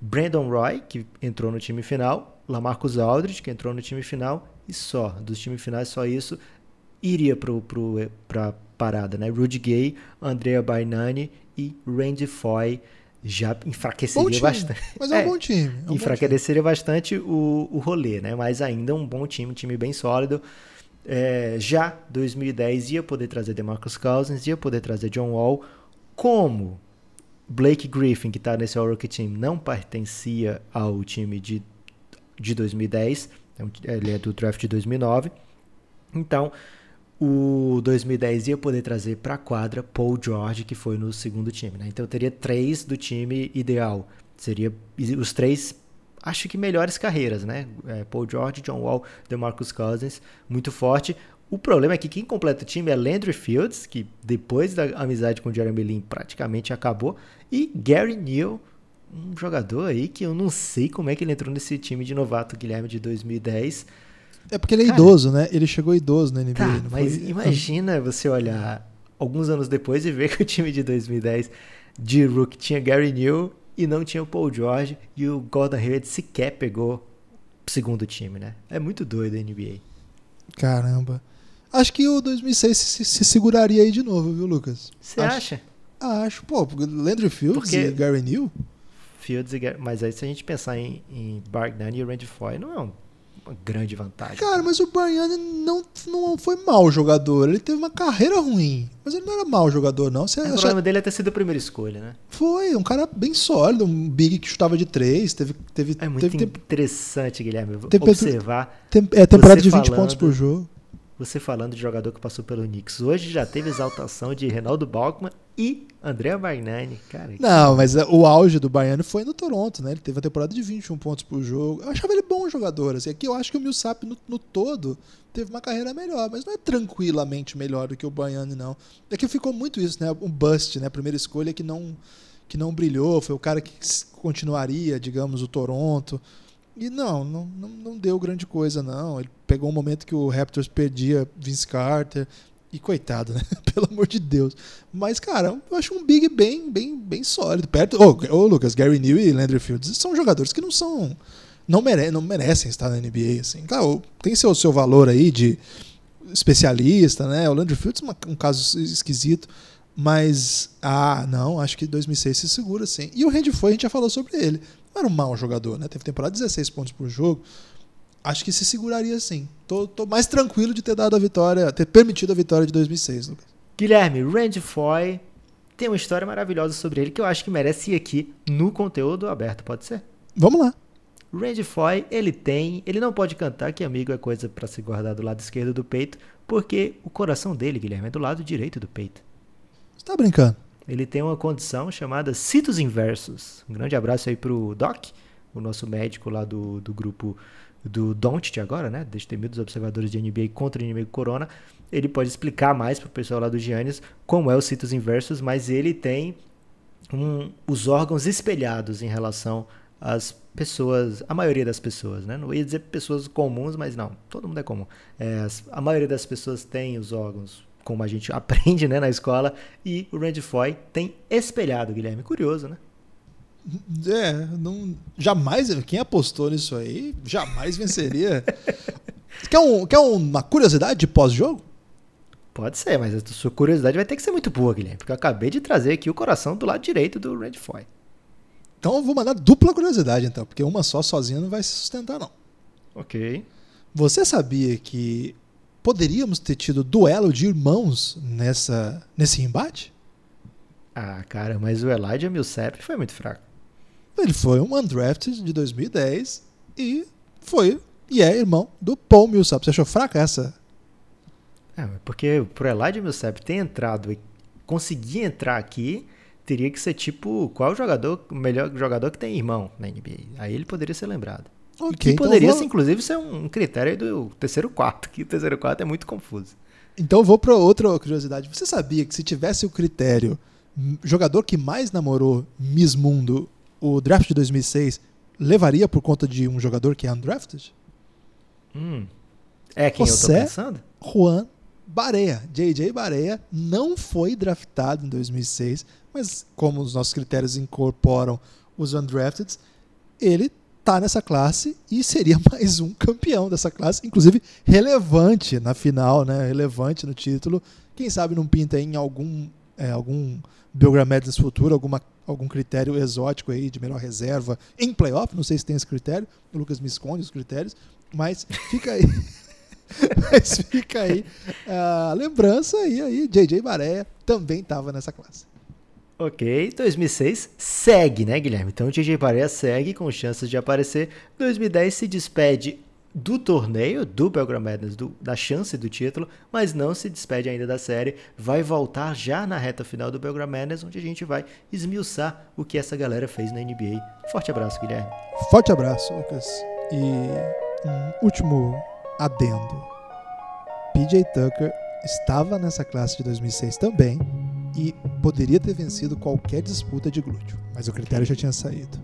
Brandon Roy, que entrou no time final, Lamarcus Aldridge, que entrou no time final e só, dos times finais só isso iria pro, pro, pra parada, né? Rudy Gay, Andrea Bainani e Randy Foy já enfraqueceria time, bastante. mas é, um bom time. É um bom enfraqueceria bastante o, o rolê, né? Mas ainda um bom time, um time bem sólido. É, já 2010 ia poder trazer DeMarcus Cousins, ia poder trazer John Wall, como Blake Griffin, que está nesse All-Rookie Team, não pertencia ao time de, de 2010, é ele é do draft de 2009. Então, o 2010 ia poder trazer para a quadra Paul George, que foi no segundo time. Né? Então, teria três do time ideal. Seria os três, acho que melhores carreiras, né? É, Paul George, John Wall, DeMarcus Cousins, muito forte. O problema é que quem completa o time é Landry Fields, que depois da amizade com o Jeremy Lin praticamente acabou, e Gary Neal, um jogador aí que eu não sei como é que ele entrou nesse time de novato Guilherme de 2010. É porque ele é Cara, idoso, né? Ele chegou idoso na NBA. Tá, mas foi- imagina você olhar alguns anos depois e ver que o time de 2010 de Rook tinha Gary Neal e não tinha o Paul George e o Gordon Hayward sequer pegou segundo time, né? É muito doido a NBA. Caramba. Acho que o 2006 se, se seguraria aí de novo, viu, Lucas? Você acha? Acho. Pô, Landry Fields Porque- e Gary Neal? Fields e Gary... Mas aí se a gente pensar em, em Bargnani e Randy Foy, não é um- uma grande vantagem. Cara, mas o Brian não, não foi mau jogador. Ele teve uma carreira ruim. Mas ele não era mau jogador, não. Você É, o problema dele é ter sido a primeira escolha, né? Foi, um cara bem sólido, um big que chutava de três, teve, teve, É muito teve interessante, Guilherme, Temperat- observar tem- é, temporada de 20 falando- pontos por jogo. Você falando de jogador que passou pelo Knicks. Hoje já teve exaltação de Reinaldo Balkman e André Bargnani. Cara, Não, mas é, o auge do Baiano foi no Toronto, né? Ele teve a temporada de 21 pontos por jogo. Eu achava ele bom jogador. Assim. Aqui eu acho que o Millsap, no, no todo, teve uma carreira melhor, mas não é tranquilamente melhor do que o Baiano, não. É que ficou muito isso, né? Um bust, né? A primeira escolha que não, que não brilhou, foi o cara que continuaria, digamos, o Toronto. E não, não, não, deu grande coisa, não. Ele pegou um momento que o Raptors perdia Vince Carter. E coitado, né? Pelo amor de Deus. Mas, cara, eu acho um Big bem, bem, bem sólido. Perto. Ô, oh, oh, Lucas, Gary New e Landry Fields são jogadores que não são. Não, mere, não merecem estar na NBA, assim. Claro, tem seu, seu valor aí de especialista, né? O Landry Fields é um caso esquisito. Mas, ah, não, acho que 2006 se segura, sim. E o Randy foi, a gente já falou sobre ele. Não era um mau jogador, né? Teve temporada 16 pontos por jogo acho que se seguraria sim. Tô, tô, mais tranquilo de ter dado a vitória, ter permitido a vitória de 2006, Lucas. Guilherme, Randy Foy tem uma história maravilhosa sobre ele que eu acho que merece ir aqui no conteúdo aberto, pode ser? Vamos lá. Randy Foy, ele tem, ele não pode cantar que amigo é coisa para se guardar do lado esquerdo do peito, porque o coração dele, Guilherme, é do lado direito do peito. Você tá brincando? Ele tem uma condição chamada citos inversos. Um grande abraço aí pro Doc, o nosso médico lá do, do grupo do Doncic agora, né, destemidos observadores de NBA contra o inimigo Corona, ele pode explicar mais para o pessoal lá do Giannis como é o citos inversos, mas ele tem um, os órgãos espelhados em relação às pessoas, a maioria das pessoas, né? Não ia dizer pessoas comuns, mas não, todo mundo é comum. É, a maioria das pessoas tem os órgãos como a gente aprende né, na escola, e o Randy Foy tem espelhado, Guilherme. Curioso, né? É, não, jamais. Quem apostou nisso aí jamais venceria. quer, um, quer uma curiosidade de pós-jogo? Pode ser, mas a sua curiosidade vai ter que ser muito boa, Guilherme, porque eu acabei de trazer aqui o coração do lado direito do Red Foy. Então eu vou mandar dupla curiosidade, então, porque uma só sozinha não vai se sustentar, não. Ok. Você sabia que poderíamos ter tido duelo de irmãos nessa, nesse embate? Ah, cara, mas o Elijah Millsap foi muito fraco. Ele foi um undrafted de 2010 e foi e é irmão do Paul Millsap. Você achou fraca essa? É, porque pro Elijah Millsap ter entrado e conseguir entrar aqui, teria que ser tipo, qual jogador, o melhor jogador que tem irmão na NBA? Aí ele poderia ser lembrado. Okay, que então poderia, vou... ser, inclusive, ser um critério do terceiro quarto, que o terceiro quarto é muito confuso. Então vou para outra curiosidade. Você sabia que se tivesse o critério jogador que mais namorou Miss Mundo o draft de 2006 levaria por conta de um jogador que é undrafted? Hum. É quem José eu tô pensando? Juan Barea. JJ Barea não foi draftado em 2006, mas como os nossos critérios incorporam os undrafted, ele tá nessa classe e seria mais um campeão dessa classe, inclusive relevante na final, né? Relevante no título. Quem sabe não pinta em algum é, algum Belgram Madness futuro, alguma, algum critério exótico aí de melhor reserva em playoff. Não sei se tem esse critério. O Lucas me esconde os critérios, mas fica aí. mas fica aí a lembrança e aí JJ Baréia também estava nessa classe. Ok, 2006 segue, né, Guilherme? Então o JJ Barea segue com chances de aparecer. 2010 se despede do torneio, do Belgram Madness, do, da chance do título, mas não se despede ainda da série. Vai voltar já na reta final do Belgram Madness, onde a gente vai esmiuçar o que essa galera fez na NBA. Forte abraço, Guilherme. Forte abraço, Lucas. E um último adendo. PJ Tucker estava nessa classe de 2006 também e poderia ter vencido qualquer disputa de glúteo, mas o critério já tinha saído.